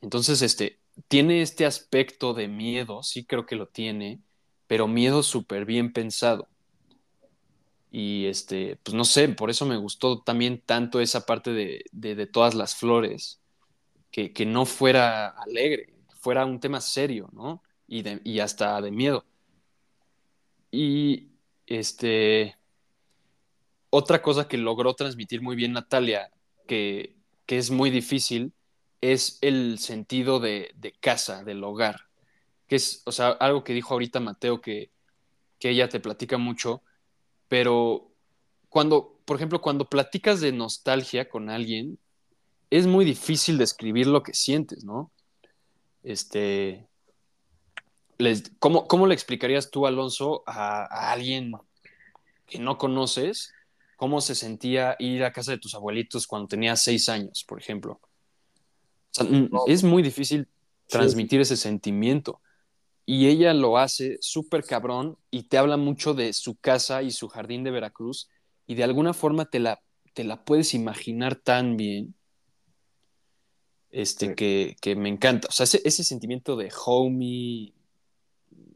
Entonces, este, tiene este aspecto de miedo, sí creo que lo tiene, pero miedo súper bien pensado. Y este, pues no sé, por eso me gustó también tanto esa parte de, de, todas las flores, que, que, no fuera alegre, fuera un tema serio, ¿no? Y, de, y hasta de miedo. Y este, otra cosa que logró transmitir muy bien Natalia, que, que es muy difícil, es el sentido de, de, casa, del hogar. Que es, o sea, algo que dijo ahorita Mateo, que, que ella te platica mucho, pero cuando, por ejemplo, cuando platicas de nostalgia con alguien, es muy difícil describir lo que sientes, ¿no? Este, les, ¿cómo, ¿Cómo le explicarías tú, Alonso, a, a alguien que no conoces cómo se sentía ir a casa de tus abuelitos cuando tenías seis años, por ejemplo? O sea, no. es muy difícil transmitir sí, ese sentimiento. Y ella lo hace súper cabrón y te habla mucho de su casa y su jardín de Veracruz y de alguna forma te la, te la puedes imaginar tan bien este, sí. que, que, me encanta. O sea, ese, ese, sentimiento de homie,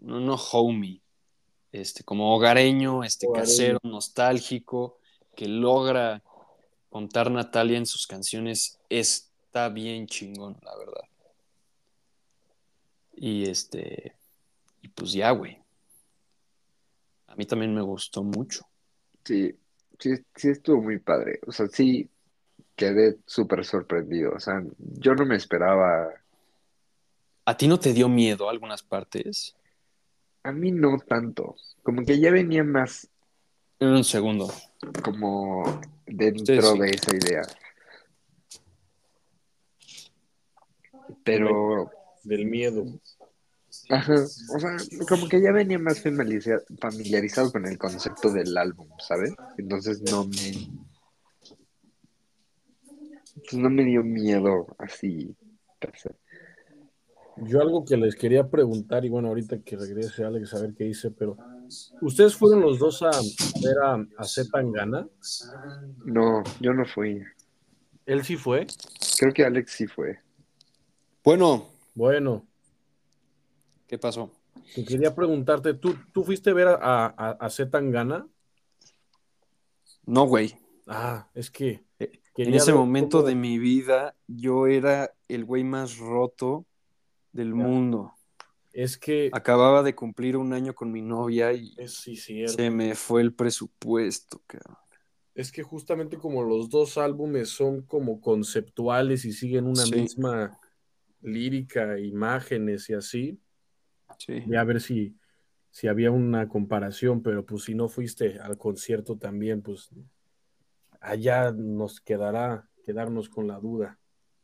no, no homie, este, como hogareño, este, hogareño. casero, nostálgico, que logra contar Natalia en sus canciones, está bien chingón, la verdad. Y este, y pues ya, güey. A mí también me gustó mucho. Sí, sí, sí estuvo muy padre. O sea, sí quedé súper sorprendido. O sea, yo no me esperaba. ¿A ti no te dio miedo algunas partes? A mí no tanto. Como que ya venía más. En un segundo. Como dentro sí. de esa idea. Pero. Del miedo. Ajá, o sea, como que ya venía más familiarizado con el concepto del álbum, ¿sabes? Entonces no me. Pues no me dio miedo así. Yo algo que les quería preguntar, y bueno, ahorita que regrese Alex a ver qué dice, pero ¿ustedes fueron los dos a ver a, a Z Tangana? No, yo no fui. ¿Él sí fue? Creo que Alex sí fue. Bueno, Bueno, ¿qué pasó? quería preguntarte, ¿tú, tú fuiste a ver a, a, a Zetangana? No, güey. Ah, es que En quería ese momento de mi vida, yo era el güey más roto del mundo. Es que Acababa de cumplir un año con mi novia y es sí, se me fue el presupuesto, cabrón. Es que justamente como los dos álbumes son como conceptuales y siguen una Sí. misma lírica, imágenes y así, Sí. voy a ver si, si había una comparación, pero pues si no fuiste al concierto también, pues allá nos quedará quedarnos con la duda.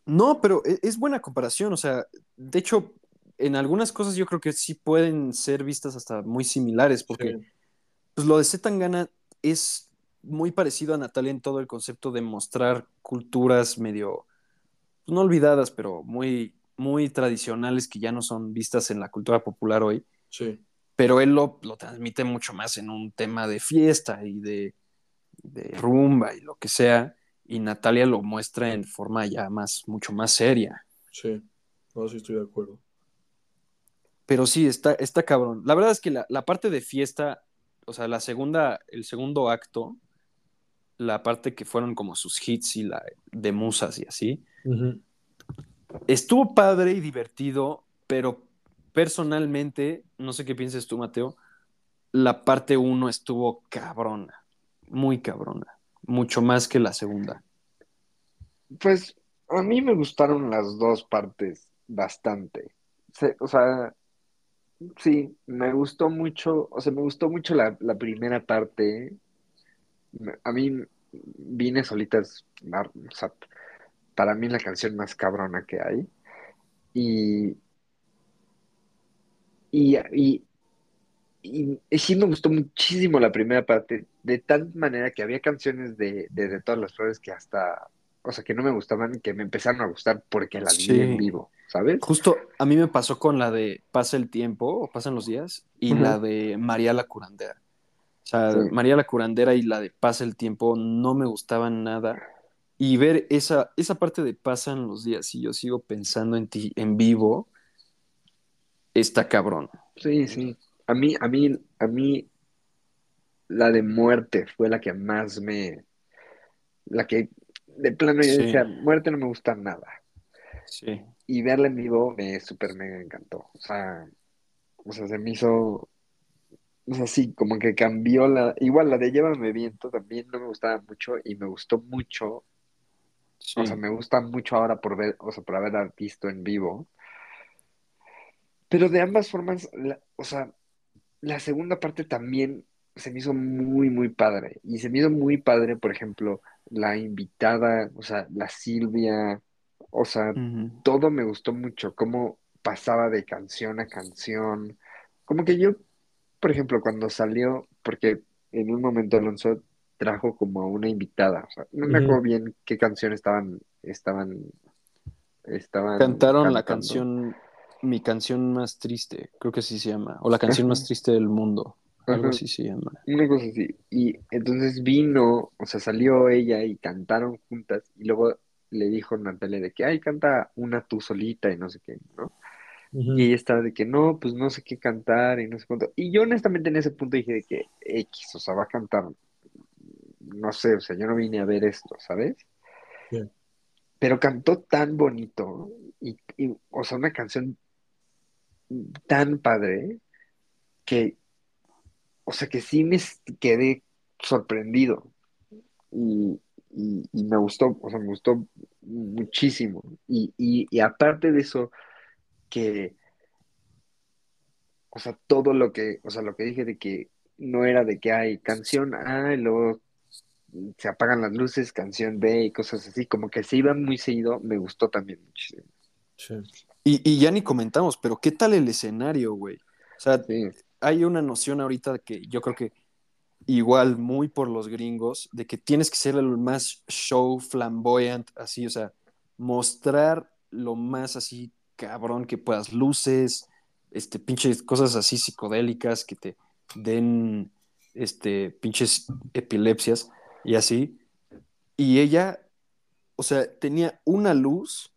No, pero e- es buena comparación. O sea, de hecho, en algunas cosas yo creo que sí pueden ser vistas hasta muy similares, porque Sí. pues, lo de Zetangana es muy parecido a Natalia en todo el concepto de mostrar culturas medio, pues, no olvidadas, pero muy, muy tradicionales que ya no son vistas en la cultura popular hoy. Sí. Pero él lo, lo transmite mucho más en un tema de fiesta y de, de rumba y lo que sea. Y Natalia lo muestra en forma ya más, mucho más seria. Sí, no, sí estoy de acuerdo. Pero sí, está, está cabrón. La verdad es que la, la parte de fiesta, o sea, la segunda, el segundo acto, la parte que fueron como sus hits y la de musas y así. Estuvo padre y divertido, pero personalmente, no sé qué pienses tú, Mateo, la parte uno estuvo cabrona, muy cabrona, mucho más que la segunda. Pues a mí me gustaron las dos partes bastante. O sea, sí, me gustó mucho, o sea, me gustó mucho la, la primera parte. A mí vine solitas, o sea, para mí la canción más cabrona que hay. Y, y, y, y- y sí me gustó muchísimo la primera parte, de tal manera que había canciones de, de, de todas las flores que hasta, o sea, que no me gustaban, que me empezaron a gustar porque la vi Sí. en vivo, ¿sabes? Justo a mí me pasó con la de Pasa el tiempo o Pasan los días y la de María la curandera. O sea, Sí. María la curandera y la de Pasa el tiempo no me gustaban nada. Y ver esa, esa parte de Pasan los días y yo sigo pensando en ti en vivo, está cabrón. Sí, sí. A mí, a mí, a mí, la de muerte fue la que más me, la que de plano yo Sí. decía, muerte no me gusta nada. Sí. Y verla en vivo me súper mega encantó. O sea, o sea, se me hizo, o sea, sí, como que cambió la, igual la de Llévame Viento también no me gustaba mucho y me gustó mucho, Sí. o sea, me gusta mucho ahora por ver, o sea, por haberla visto en vivo. Pero de ambas formas, la- o sea, la segunda parte también se me hizo muy, muy padre. Y se me hizo muy padre, por ejemplo, la invitada, o sea, la Silvia, o sea, todo me gustó mucho, cómo pasaba de canción a canción. Como que yo, por ejemplo, cuando salió, porque en un momento Alonso trajo como a una invitada, o sea, no me acuerdo bien qué canción estaban, estaban, estaban Cantaron la cantando. canción, mi canción más triste, creo que así se llama, o la canción más triste del mundo, algo Ajá. así se llama. Una cosa así. Y entonces vino, o sea, salió ella y cantaron juntas y luego le dijo Natalia de que, ay, canta una tú solita y no sé qué, ¿no? Y ella estaba de que, no, pues no sé qué cantar y no sé cuánto. Y yo honestamente en ese punto dije de que X, o sea, va a cantar, no sé, o sea, yo no vine a ver esto, ¿sabes? Sí. Pero cantó tan bonito y, y, o sea, una canción tan padre que, o sea, que sí me quedé sorprendido y, y, y me gustó, o sea, me gustó muchísimo. Y, aparte de eso, que, o sea, todo lo que, o sea, lo que dije de que no era de que hay canción A y luego se apagan las luces, canción B y cosas así, como que se iban muy seguido, me gustó también muchísimo. Sí. Y, y ya ni comentamos, pero ¿qué tal el escenario, güey? O sea, Sí, hay una noción ahorita que yo creo que igual muy por los gringos, de que tienes que ser el más show flamboyant, así, o sea, mostrar lo más así cabrón que puedas, luces, este, pinches cosas así psicodélicas que te den, este, pinches epilepsias y así. Y ella, o sea, tenía una luz,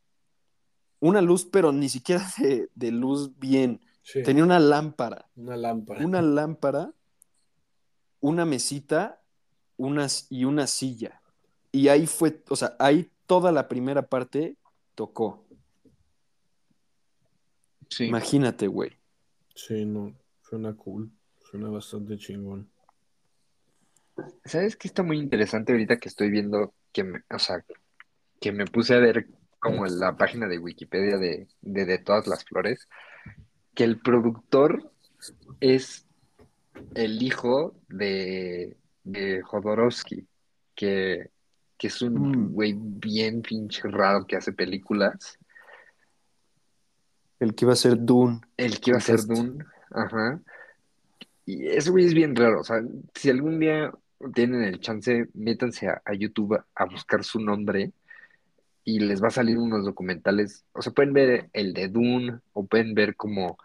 una luz, pero ni siquiera de, de luz bien. Sí, Tenía una lámpara, una lámpara. una lámpara, una mesita unas, y una silla. Y ahí fue, o sea, ahí toda la primera parte tocó. Sí. Imagínate, güey. Sí, no, suena cool, suena bastante chingón. ¿Sabes qué está muy interesante ahorita que estoy viendo que me, o sea, que me puse a ver como la página de Wikipedia de, de, de todas las flores? Que el productor es el hijo de, de Jodorowsky, que, que es un Mm. güey bien pinche raro que hace películas. El que iba a ser Dune. El que iba a ser. Dune, ajá. Y ese güey es bien raro, o sea, si algún día tienen el chance, métanse a, YouTube a, buscar su nombre y les va a salir unos documentales, o sea, pueden ver el de Dune o pueden ver como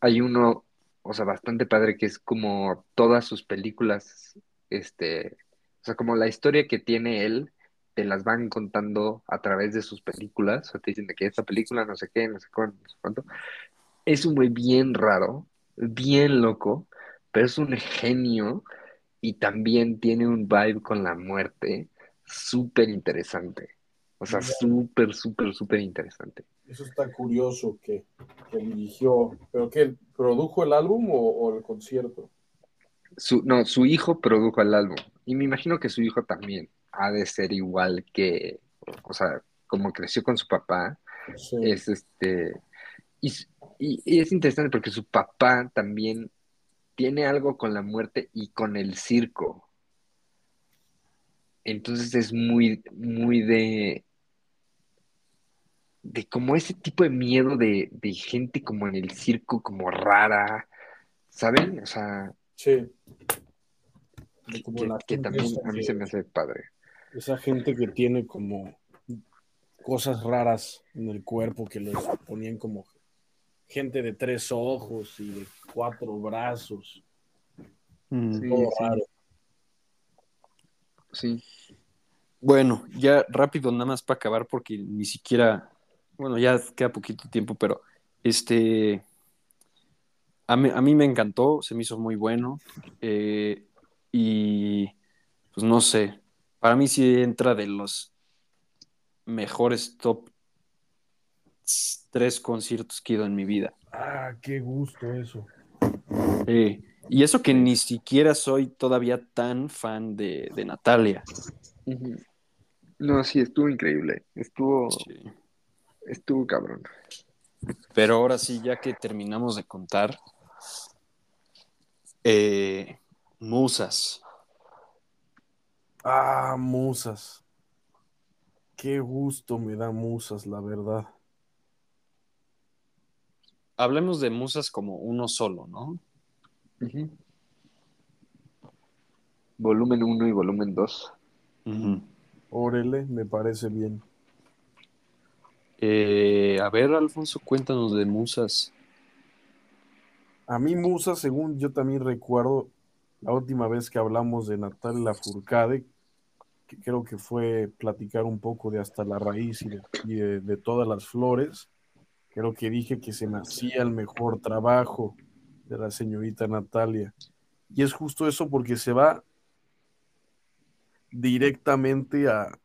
hay uno, o sea, bastante padre que es como todas sus películas, este, o sea, como la historia que tiene él, te las van contando a través de sus películas, o te dicen que esta película, no sé qué, no sé cuánto, no sé cuánto. Es un güey bien raro, bien loco, pero es un genio y también tiene un vibe con la muerte súper interesante. O sea, súper, súper, súper interesante. Eso está curioso que, que dirigió, pero que él produjo el álbum o, o el concierto. Su, no, su hijo produjo el álbum y me imagino que su hijo también ha de ser igual que, o sea, como creció con su papá, Sí. es este, y, y- y es interesante porque su papá también tiene algo con la muerte y con el circo. Entonces es muy, muy de, de como ese tipo de miedo de, de gente como en el circo, como rara, ¿saben? O sea, Sí. que, Como que- la que gente también a mí que- se me hace padre. Esa gente que tiene como cosas raras en el cuerpo que los ponían como gente de tres ojos y de cuatro brazos. Mm. Sí, Todo sí, raro. sí. Bueno, ya rápido, nada más para acabar, porque ni siquiera, bueno, ya queda poquito tiempo, pero este, a mí, a mí me encantó, se me hizo muy bueno, eh, y pues no sé, para mí sí entra de los mejores top tres conciertos que he ido en mi vida. Ah, qué gusto eso. Eh, y eso que ni siquiera soy todavía tan fan de, de Natalia. No, sí, estuvo increíble. Estuvo, Sí. estuvo cabrón. Pero ahora sí, ya que terminamos de contar, eh, musas. Ah, musas. Qué gusto me da musas, la verdad. Hablemos de musas como uno solo, ¿no? Volumen 1 y volumen 2. Órale, me parece bien. Eh, a ver, Alfonso, cuéntanos de musas. A mí Musa, según yo también recuerdo, la última vez que hablamos de Natalia Lafourcade, que creo que fue platicar un poco de hasta la raíz y de, y de- de todas las flores, creo que dije que se me hacía el mejor trabajo de la señorita Natalia. Y es justo eso porque se va directamente a,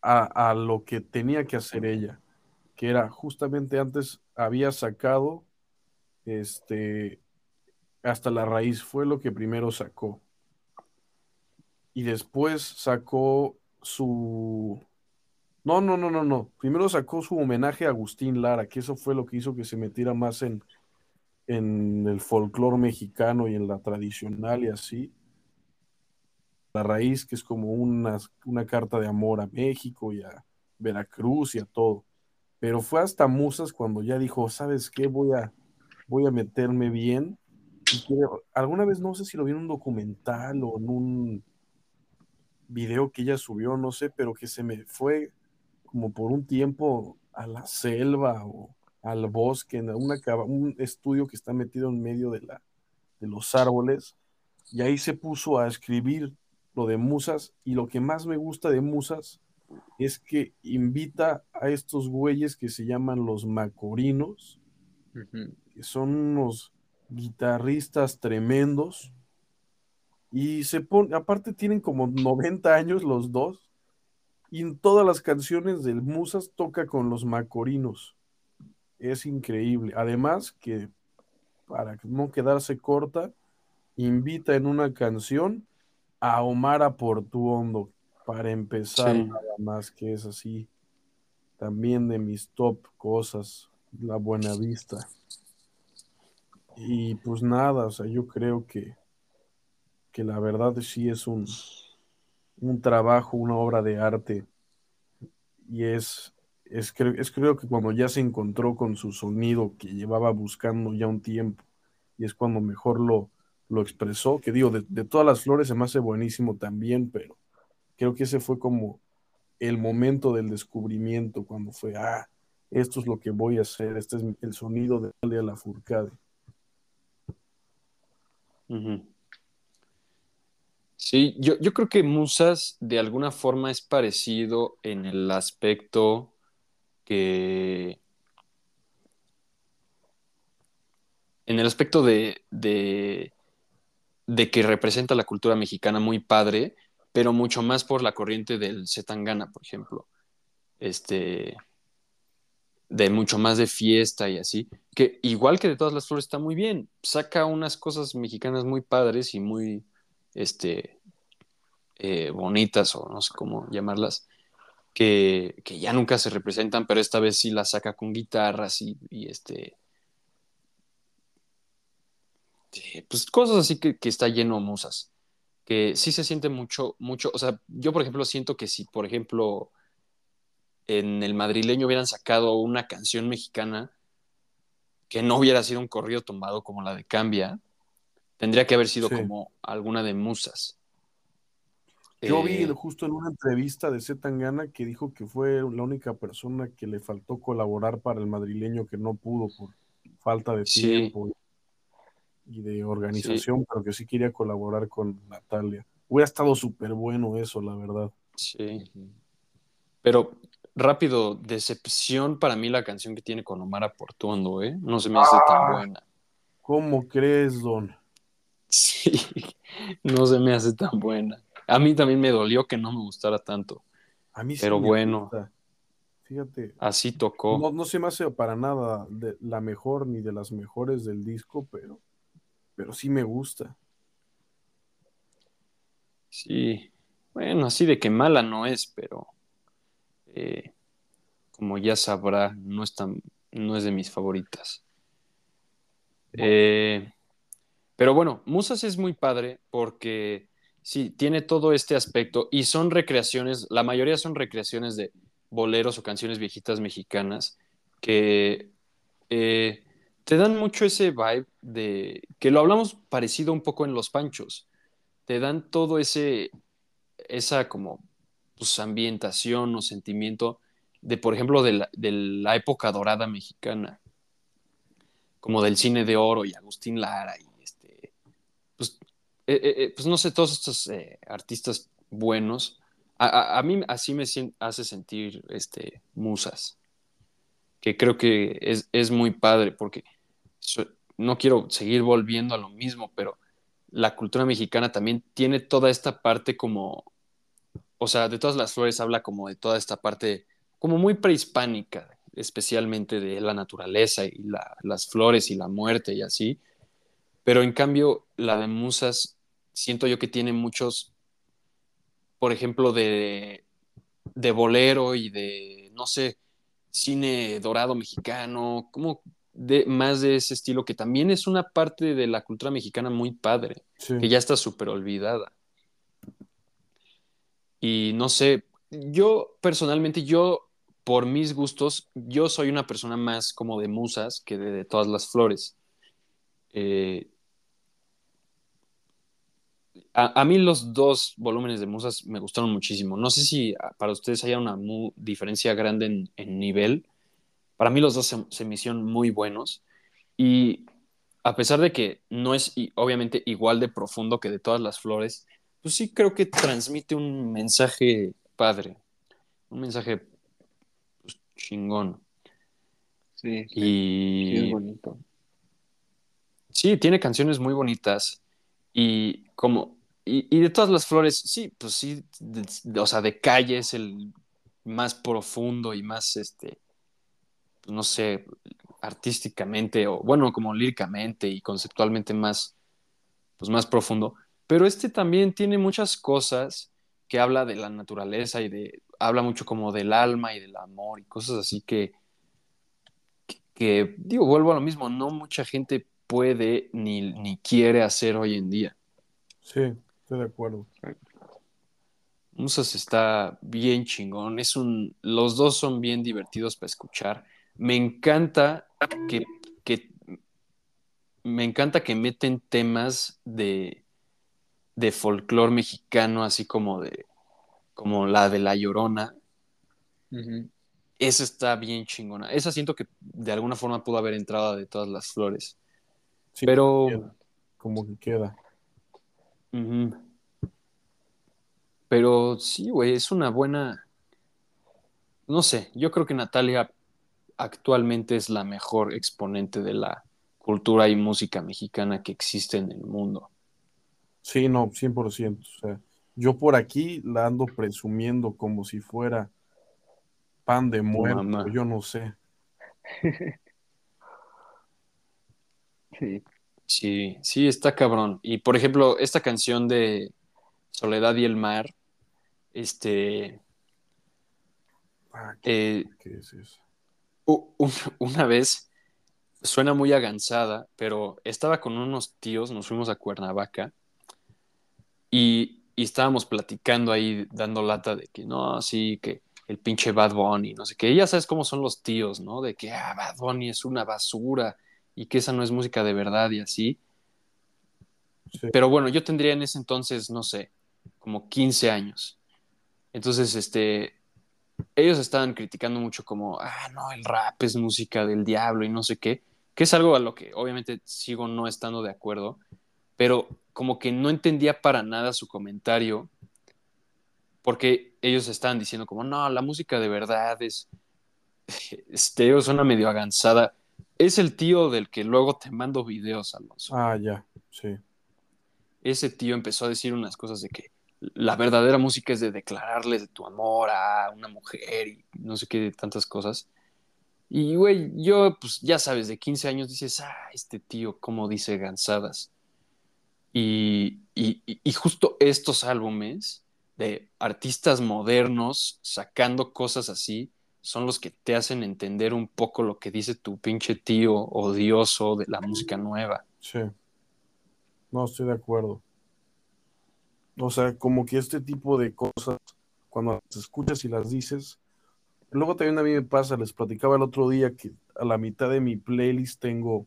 a, a lo que tenía que hacer ella, que era justamente antes había sacado este hasta la raíz fue lo que primero sacó. Y después sacó su No, no, no, no, no. Primero sacó su homenaje a Agustín Lara, que eso fue lo que hizo que se metiera más en en el folclore mexicano y en la tradicional y así. La raíz, que es como una, una carta de amor a México y a Veracruz y a todo. Pero fue hasta Musas cuando ya dijo, ¿sabes qué? Voy a, voy a meterme bien. Y alguna vez no sé si lo vi en un documental o en un video que ella subió, no sé, pero que se me fue como por un tiempo a la selva o al bosque, en una un estudio que está metido en medio de, la, de los árboles, y ahí se puso a escribir lo de Musas, y lo que más me gusta de Musas es que invita a estos güeyes que se llaman los macorinos, que son unos guitarristas tremendos, y se pone, aparte tienen como 90 años los dos, y en todas las canciones del Musas toca con los macorinos. Es increíble. Además que, para no quedarse corta, invita en una canción a Omar Portuondo, para empezar, nada más que es así, también de mis top cosas, la buena vista. Y pues nada, o sea, yo creo que, que la verdad sí es un, un trabajo, una obra de arte. Y es, es, es creo que cuando ya se encontró con su sonido que llevaba buscando ya un tiempo, y es cuando mejor lo, lo expresó, que digo, de, de todas las flores se me hace buenísimo también, pero Creo que ese fue como el momento del descubrimiento, cuando fue, ah, esto es lo que voy a hacer, este es el sonido de la Furcade. Sí, yo, yo, creo que Musas de alguna forma es parecido en el aspecto que... En el aspecto de, de, de que representa la cultura mexicana muy padre, pero mucho más por la corriente del Zetangana, por ejemplo. Este, de mucho más de fiesta y así, que igual que de todas las flores está muy bien, saca unas cosas mexicanas muy padres y muy, este, eh, bonitas o no sé cómo llamarlas, que, ya nunca se representan, pero esta vez sí las saca con guitarras y, este, pues cosas así que, que está lleno de musas que sí se siente mucho, mucho, o sea, yo por ejemplo siento que si, por ejemplo, en el madrileño hubieran sacado una canción mexicana que no hubiera sido un corrido tumbado como la de Cambia, tendría que haber sido como alguna de Musas. Yo vi eh, justo en una entrevista de Zetangana que dijo que fue la única persona que le faltó colaborar para el madrileño que no pudo por falta de tiempo y de organización, pero que sí quería colaborar con Natalia. Hubiera estado súper bueno eso, la verdad. Sí. Pero rápido, decepción para mí la canción que tiene con Omar Portuondo, ¿eh? No se me hace tan ah. buena. ¿Cómo crees, Don? Sí, no se me hace tan buena. A mí también me dolió que no me gustara tanto. A mí sí Pero bueno. Fíjate. Así tocó. No, no se me hace para nada de la mejor ni de las mejores del disco, pero pero sí me gusta. Sí, bueno, así de que mala no es, pero eh, como ya sabrá, no es, no es de mis favoritas. Eh, pero bueno, Musas es muy padre porque sí, tiene todo este aspecto y son recreaciones, la mayoría son recreaciones de boleros o canciones viejitas mexicanas que eh, te dan mucho ese vibe de que lo hablamos parecido un poco en Los Panchos. Te dan todo ese, esa como pues, ambientación o sentimiento de, por ejemplo, de la, época dorada mexicana, como del cine de oro y Agustín Lara y eh, eh, eh, pues no sé, todos estos artistas buenos. A, mí así me hace sentir este, musas, que creo que es, es muy padre porque no quiero seguir volviendo a lo mismo, pero la cultura mexicana también tiene toda esta parte como, o sea, de todas las flores habla como de toda esta parte como muy prehispánica, especialmente de la naturaleza y las flores y la muerte y así. Pero en cambio, la de Musas, siento yo que tiene muchos, por ejemplo, de, de bolero y de, no sé, cine dorado mexicano, como de, más de ese estilo, que también es una parte de la cultura mexicana muy padre, que ya está súper olvidada. Y no sé, yo personalmente, yo, por mis gustos, yo soy una persona más como de musas que de, todas las flores. Eh, a, mí los dos volúmenes de musas me gustaron muchísimo. No sé si para ustedes haya una diferencia grande en nivel, para mí los dos se, me hicieron muy buenos y a pesar de que no es obviamente igual de profundo que de todas las flores, pues sí creo que transmite un mensaje padre. un mensaje pues, chingón. Sí, sí, Y sí, es bonito. Sí, tiene canciones muy bonitas y como y, y de todas las flores, sí, pues sí, de- o sea, de calle es el más profundo y más, este, pues no sé, artísticamente o bueno, como líricamente y conceptualmente más, pues más profundo. Pero este también tiene muchas cosas que habla de la naturaleza y de, habla mucho como del alma y del amor y cosas así que, que digo, vuelvo a lo mismo, no mucha gente puede ni, ni quiere hacer hoy en día. Sí, estoy de acuerdo. Musas está bien chingón, es un, los dos son bien divertidos para escuchar. Me encanta que, que me encanta que meten temas de, de folclore mexicano, así como de como la de La Llorona. Ujú. Esa está bien chingona. Esa siento que de alguna forma pudo haber entrado de todas las flores. Sí, Pero queda, como que queda. Pero sí, güey, es una buena. No sé, yo creo que Natalia actualmente es la mejor exponente de la cultura y música mexicana que existe en el mundo. Sí, no, 100%. O sea, yo por aquí la ando presumiendo como si fuera pan de muerto, mamá. yo no sé. Sí. Sí, sí, está cabrón. Y por ejemplo, esta canción de Soledad y el Mar, este, Ah, ¿qué, eh, qué es eso? un- una vez suena muy agansada, pero estaba con unos tíos, nos fuimos a Cuernavaca y, y estábamos platicando ahí, dando lata de que no, sí, que el pinche Bad Bunny, no sé qué. Y ya sabes cómo son los tíos, ¿no? De que ah, Bad Bunny es una basura y que esa no es música de verdad y así. Sí, Pero bueno, yo tendría en ese entonces, no sé, como 15 años. Entonces, este, ellos estaban criticando mucho como, ah, no, el rap es música del diablo y no sé qué, que es algo a lo que obviamente sigo no estando de acuerdo, pero como que no entendía para nada su comentario, porque ellos estaban diciendo como, no, la música de verdad es, este, suena medio agansada. Es el tío del que luego te mando videos, Alonso. Ah, ya, sí. ese tío empezó a decir unas cosas de que la verdadera música es de declararle de tu amor a una mujer y no sé qué, tantas cosas. Y, güey, yo, pues ya sabes, de 15 años dices, ah, este tío, cómo dice gansadas. Y, y, y- y justo estos álbumes de artistas modernos sacando cosas así son los que te hacen entender un poco lo que dice tu pinche tío odioso de la música nueva. Sí. No, estoy de acuerdo. O sea, como que este tipo de cosas, cuando las escuchas y las dices, luego también a mí me pasa, les platicaba el otro día que a la mitad de mi playlist tengo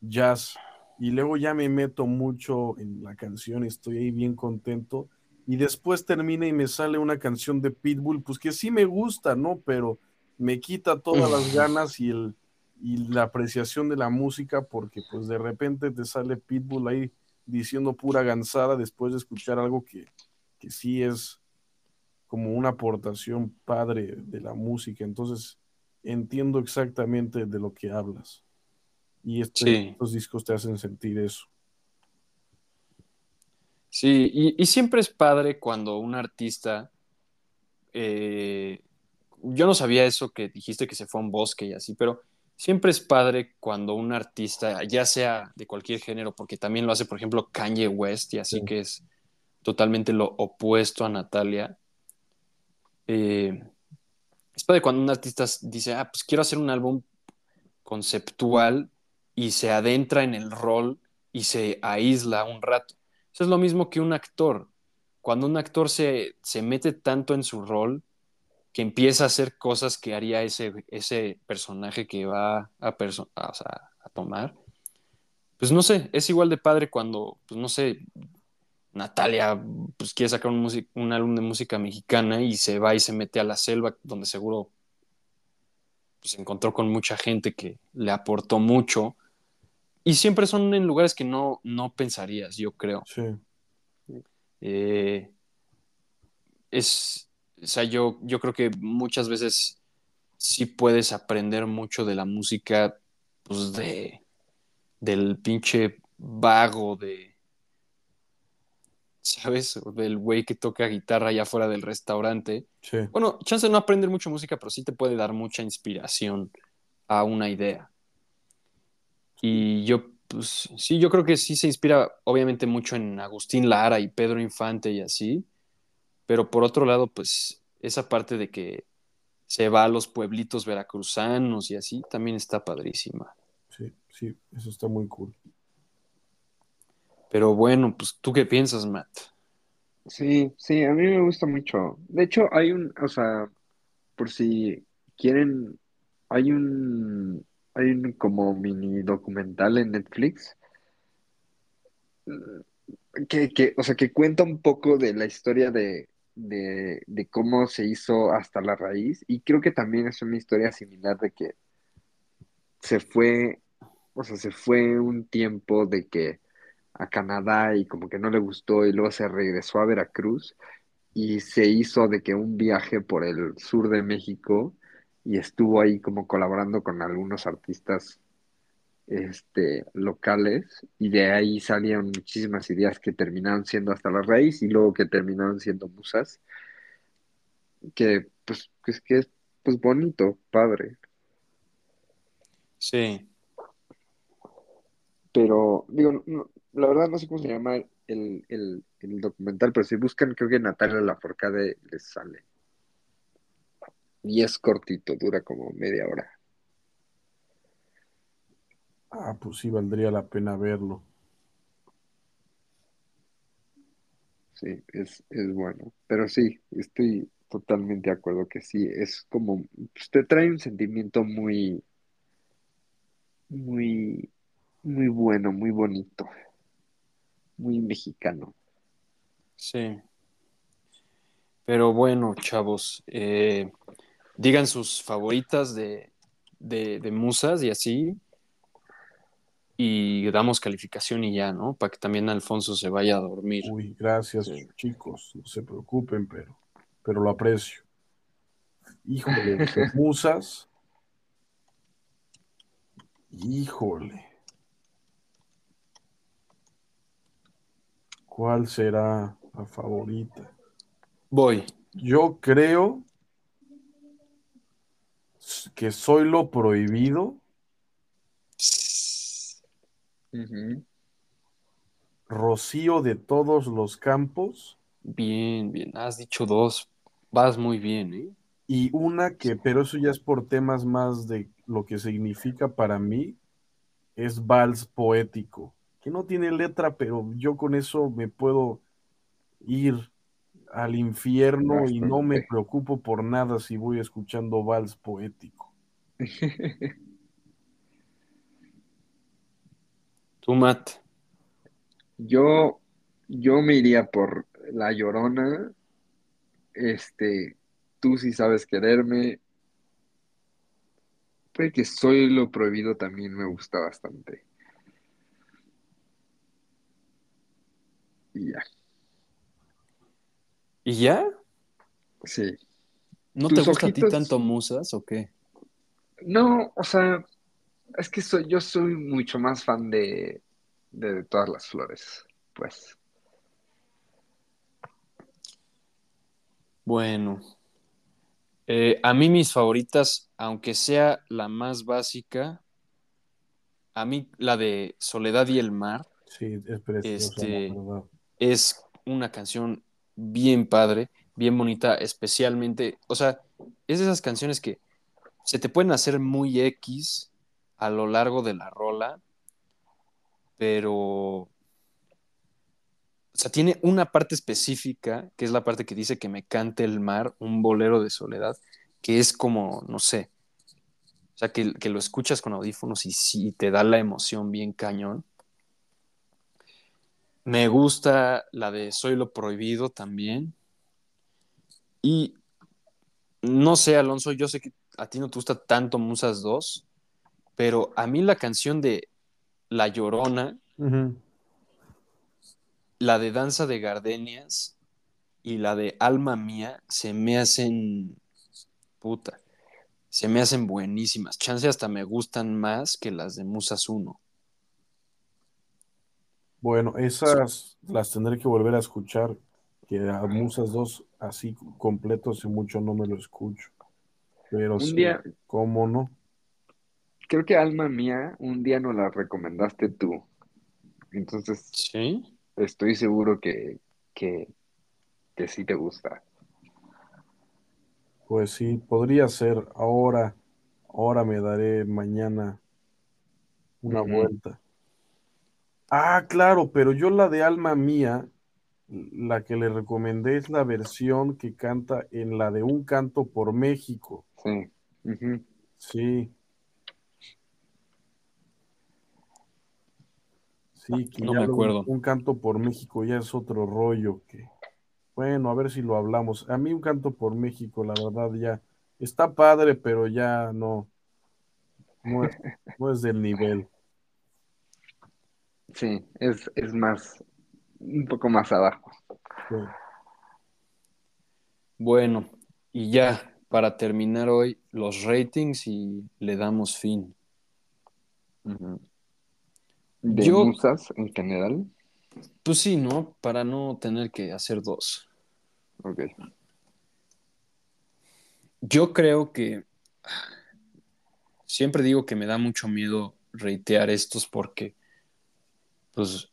jazz y luego ya me meto mucho en la canción estoy ahí bien contento y después termina y me sale una canción de Pitbull, pues que sí me gusta, ¿no? Pero me quita todas las ganas y el y la apreciación de la música porque pues de repente te sale Pitbull ahí diciendo pura gansada después de escuchar algo que, que sí es como una aportación padre de la música. Entonces entiendo exactamente de lo que hablas. Y este- Sí. estos discos te hacen sentir eso. Sí, y, y siempre es padre cuando un artista, eh, yo no sabía eso que dijiste que se fue a un bosque y así, pero siempre es padre cuando un artista, ya sea de cualquier género, porque también lo hace, por ejemplo, Kanye West y así Sí. que es totalmente lo opuesto a Natalia. Eh, es padre cuando un artista dice, ah, pues quiero hacer un álbum conceptual y se adentra en el rol y se aísla un rato. Eso es lo mismo que un actor. Cuando un actor se, se mete tanto en su rol que empieza a hacer cosas que haría ese, ese personaje que va a, perso- o sea, a tomar, pues no sé, es igual de padre cuando, pues no sé, Natalia pues quiere sacar un, un álbum de música mexicana y se va y se mete a la selva, donde seguro pues, se encontró con mucha gente que le aportó mucho. Y siempre son en lugares que no, no pensarías, yo creo. Sí, Eh, es, o sea, yo, yo creo que muchas veces sí puedes aprender mucho de la música, pues de, del pinche vago de, ¿sabes? Del güey que toca guitarra allá fuera del restaurante. Sí. Bueno, chance de no aprender mucho música, pero sí te puede dar mucha inspiración a una idea. Y yo, pues sí, yo creo que sí se inspira obviamente mucho en Agustín Lara y Pedro Infante y así, pero por otro lado, pues esa parte de que se va a los pueblitos veracruzanos y así, también está padrísima. Sí, sí, eso está muy cool. Pero bueno, pues tú qué piensas, Matt? Sí, sí, a mí me gusta mucho. De hecho, hay un, o sea, por si quieren, hay un, hay un como mini documental en Netflix mm, que, que, o sea, que cuenta un poco de la historia de, de, de cómo se hizo hasta la raíz. Y creo que también es una historia similar de que se fue, o sea, se fue un tiempo de que a Canadá y como que no le gustó y luego se regresó a Veracruz y se hizo de que un viaje por el sur de México y estuvo ahí como colaborando con algunos artistas este, locales y de ahí salían muchísimas ideas que terminaron siendo hasta la raíz y luego que terminaron siendo musas, que pues es que es pues bonito, padre. Sí. Pero digo, no- la verdad no sé cómo se llama el, el, el documental, pero si buscan creo que Natalia Lafourcade les sale. Y es cortito, dura como media hora. Ah, pues sí, valdría la pena verlo. Sí, es, es bueno. Pero sí, estoy totalmente de acuerdo que sí, es como, pues, te trae un sentimiento muy, muy, muy bueno, muy bonito, muy mexicano. Sí. Pero bueno, chavos, eh, digan sus favoritas de, de, de musas y así. Y damos calificación y ya, ¿no? Para que también Alfonso se vaya a dormir. Uy, gracias, Sí. chicos. No se preocupen, pero, pero lo aprecio. Híjole, musas. Híjole. ¿Cuál será la favorita? Voy. Yo creo que soy lo prohibido. Rocío de todos los campos. Bien, bien. Has dicho dos. Vas muy bien, ¿eh? Y una que, pero eso ya es por temas más de lo que significa para mí, es vals poético, que no tiene letra, pero yo con eso me puedo ir al infierno y no me preocupo por nada si voy escuchando vals poético. Tú, Matt. Yo, yo me iría por La Llorona, este, Tú sí sabes quererme, puede que Soy lo prohibido también me gusta bastante. Y ya, ¿Y ya? sí. ¿No te gusta a ti tanto musas o qué? No, o sea, es que soy, yo soy mucho más fan de, de todas las flores, pues. Bueno, eh, a mí mis favoritas, aunque sea la más básica, a mí la de Soledad y el Mar Sí, es preciosa, Este- es una canción bien padre, bien bonita, especialmente, o sea, es de esas canciones que se te pueden hacer muy X a lo largo de la rola, pero, o sea, tiene una parte específica, que es la parte que dice que me cante el mar, un bolero de soledad, que es como, no sé, o sea, que, que lo escuchas con audífonos y sí te da la emoción bien cañón. Me gusta la de Soy lo prohibido también. Y no sé, Alonso, yo sé que a ti no te gusta tanto Musas 2, pero a mí la canción de La Llorona, la de Danza de Gardenias y la de Alma Mía se me hacen. Puta. Se me hacen buenísimas. Chance hasta me gustan más que las de Musas 1. Bueno, esas las tendré que volver a escuchar, que a Musas 2 así completo hace mucho no me lo escucho. Pero Un sí, día- ¿cómo no? Creo que Alma Mía, un día nos la recomendaste tú. Entonces, ¿Sí? estoy seguro que, que, que sí te gusta. Pues sí, podría ser. Ahora, ahora me daré mañana una vuelta. Ah, claro, pero yo la de Alma Mía, la que le recomendé es la versión que canta en la de Un Canto por México. Sí. Sí. Sí, que No ya me acuerdo. Un Canto por México ya es otro rollo que, bueno, a ver si lo hablamos. A mí Un Canto por México, la verdad, ya está padre, pero ya no, no es, no es del nivel. Sí, es, es más, un poco más abajo. Sí. Bueno, y ya, para terminar hoy, los ratings y le damos fin. De Yo- musas en general. Pues sí, ¿no? Para no tener que hacer dos. Ok. Yo creo que siempre digo que me da mucho miedo reitear estos porque, pues,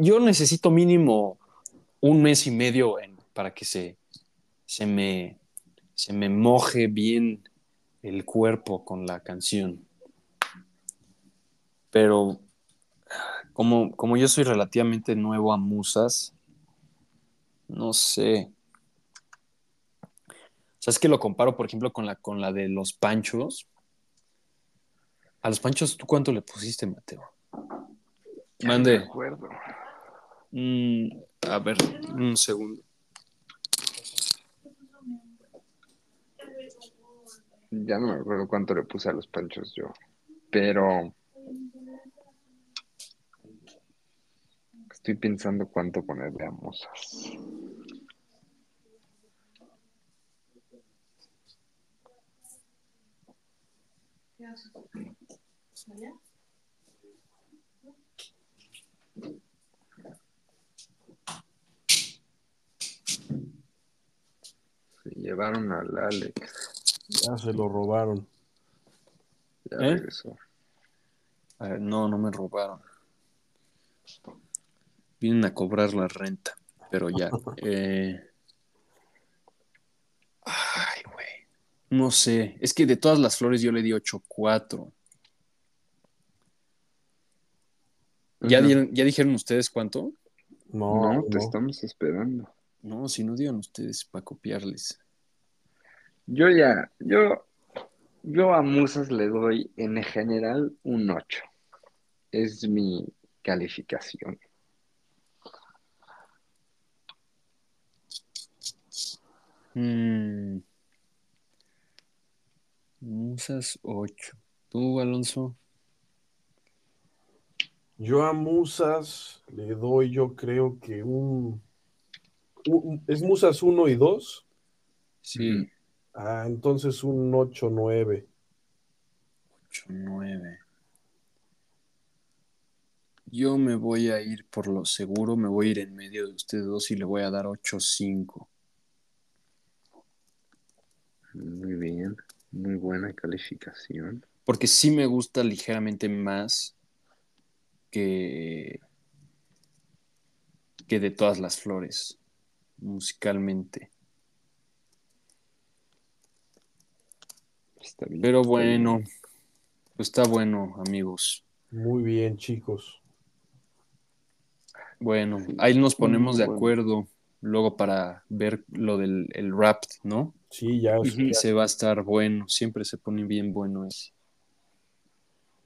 yo necesito mínimo un mes y medio para que se, se, me, se me moje bien el cuerpo con la canción. Pero como, como yo soy relativamente nuevo a Musas, no sé. O sea, que lo comparo, por ejemplo, con la, con la de los Panchos. A los Panchos, ¿tú cuánto le pusiste, Mateo? Mande. acuerdo. Mm, a ver, un segundo. Ya no me acuerdo cuánto le puse a los panchos yo. Pero estoy pensando cuánto ponerle a musas. Llevaron al Alex. Ya se lo robaron. Ya ¿Eh? regresó. A ver, no, no me robaron. Vienen a cobrar la renta, pero ya. eh. Ay, güey. No sé. Es que de todas las flores yo le di 8-4. ¿Ya, dieron- ¿Ya dijeron ustedes cuánto? No, No, te no. estamos esperando. No, si no digan ustedes para copiarles. Yo ya, yo, yo a Musas le doy en general un 8. Es mi calificación. Mm. Musas 8. ¿Tú, Alonso? Yo a Musas le doy, yo creo que un, un- ¿es Musas 1 y 2? Sí, Ujú. Ah, entonces un 8-9. 8, 9. Yo me voy a ir por lo seguro, me voy a ir en medio de ustedes dos y le voy a dar 8, 5. Muy bien, muy buena calificación. Porque sí me gusta ligeramente más que, que de todas las flores, musicalmente. Está bien. Pero bueno, pues está bueno, amigos. Muy bien, chicos. Bueno, ahí nos muy, ponemos muy de bueno. acuerdo luego para ver lo del el rap, ¿no? Sí, ya, ya- Se va a estar bueno, siempre se pone bien bueno ese.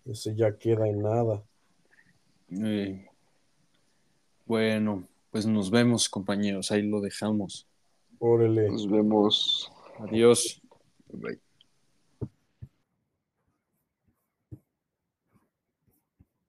ese ya queda en nada. Eh, bueno, pues nos vemos, compañeros, ahí lo dejamos. Órale. Nos vemos. Adiós. Bye.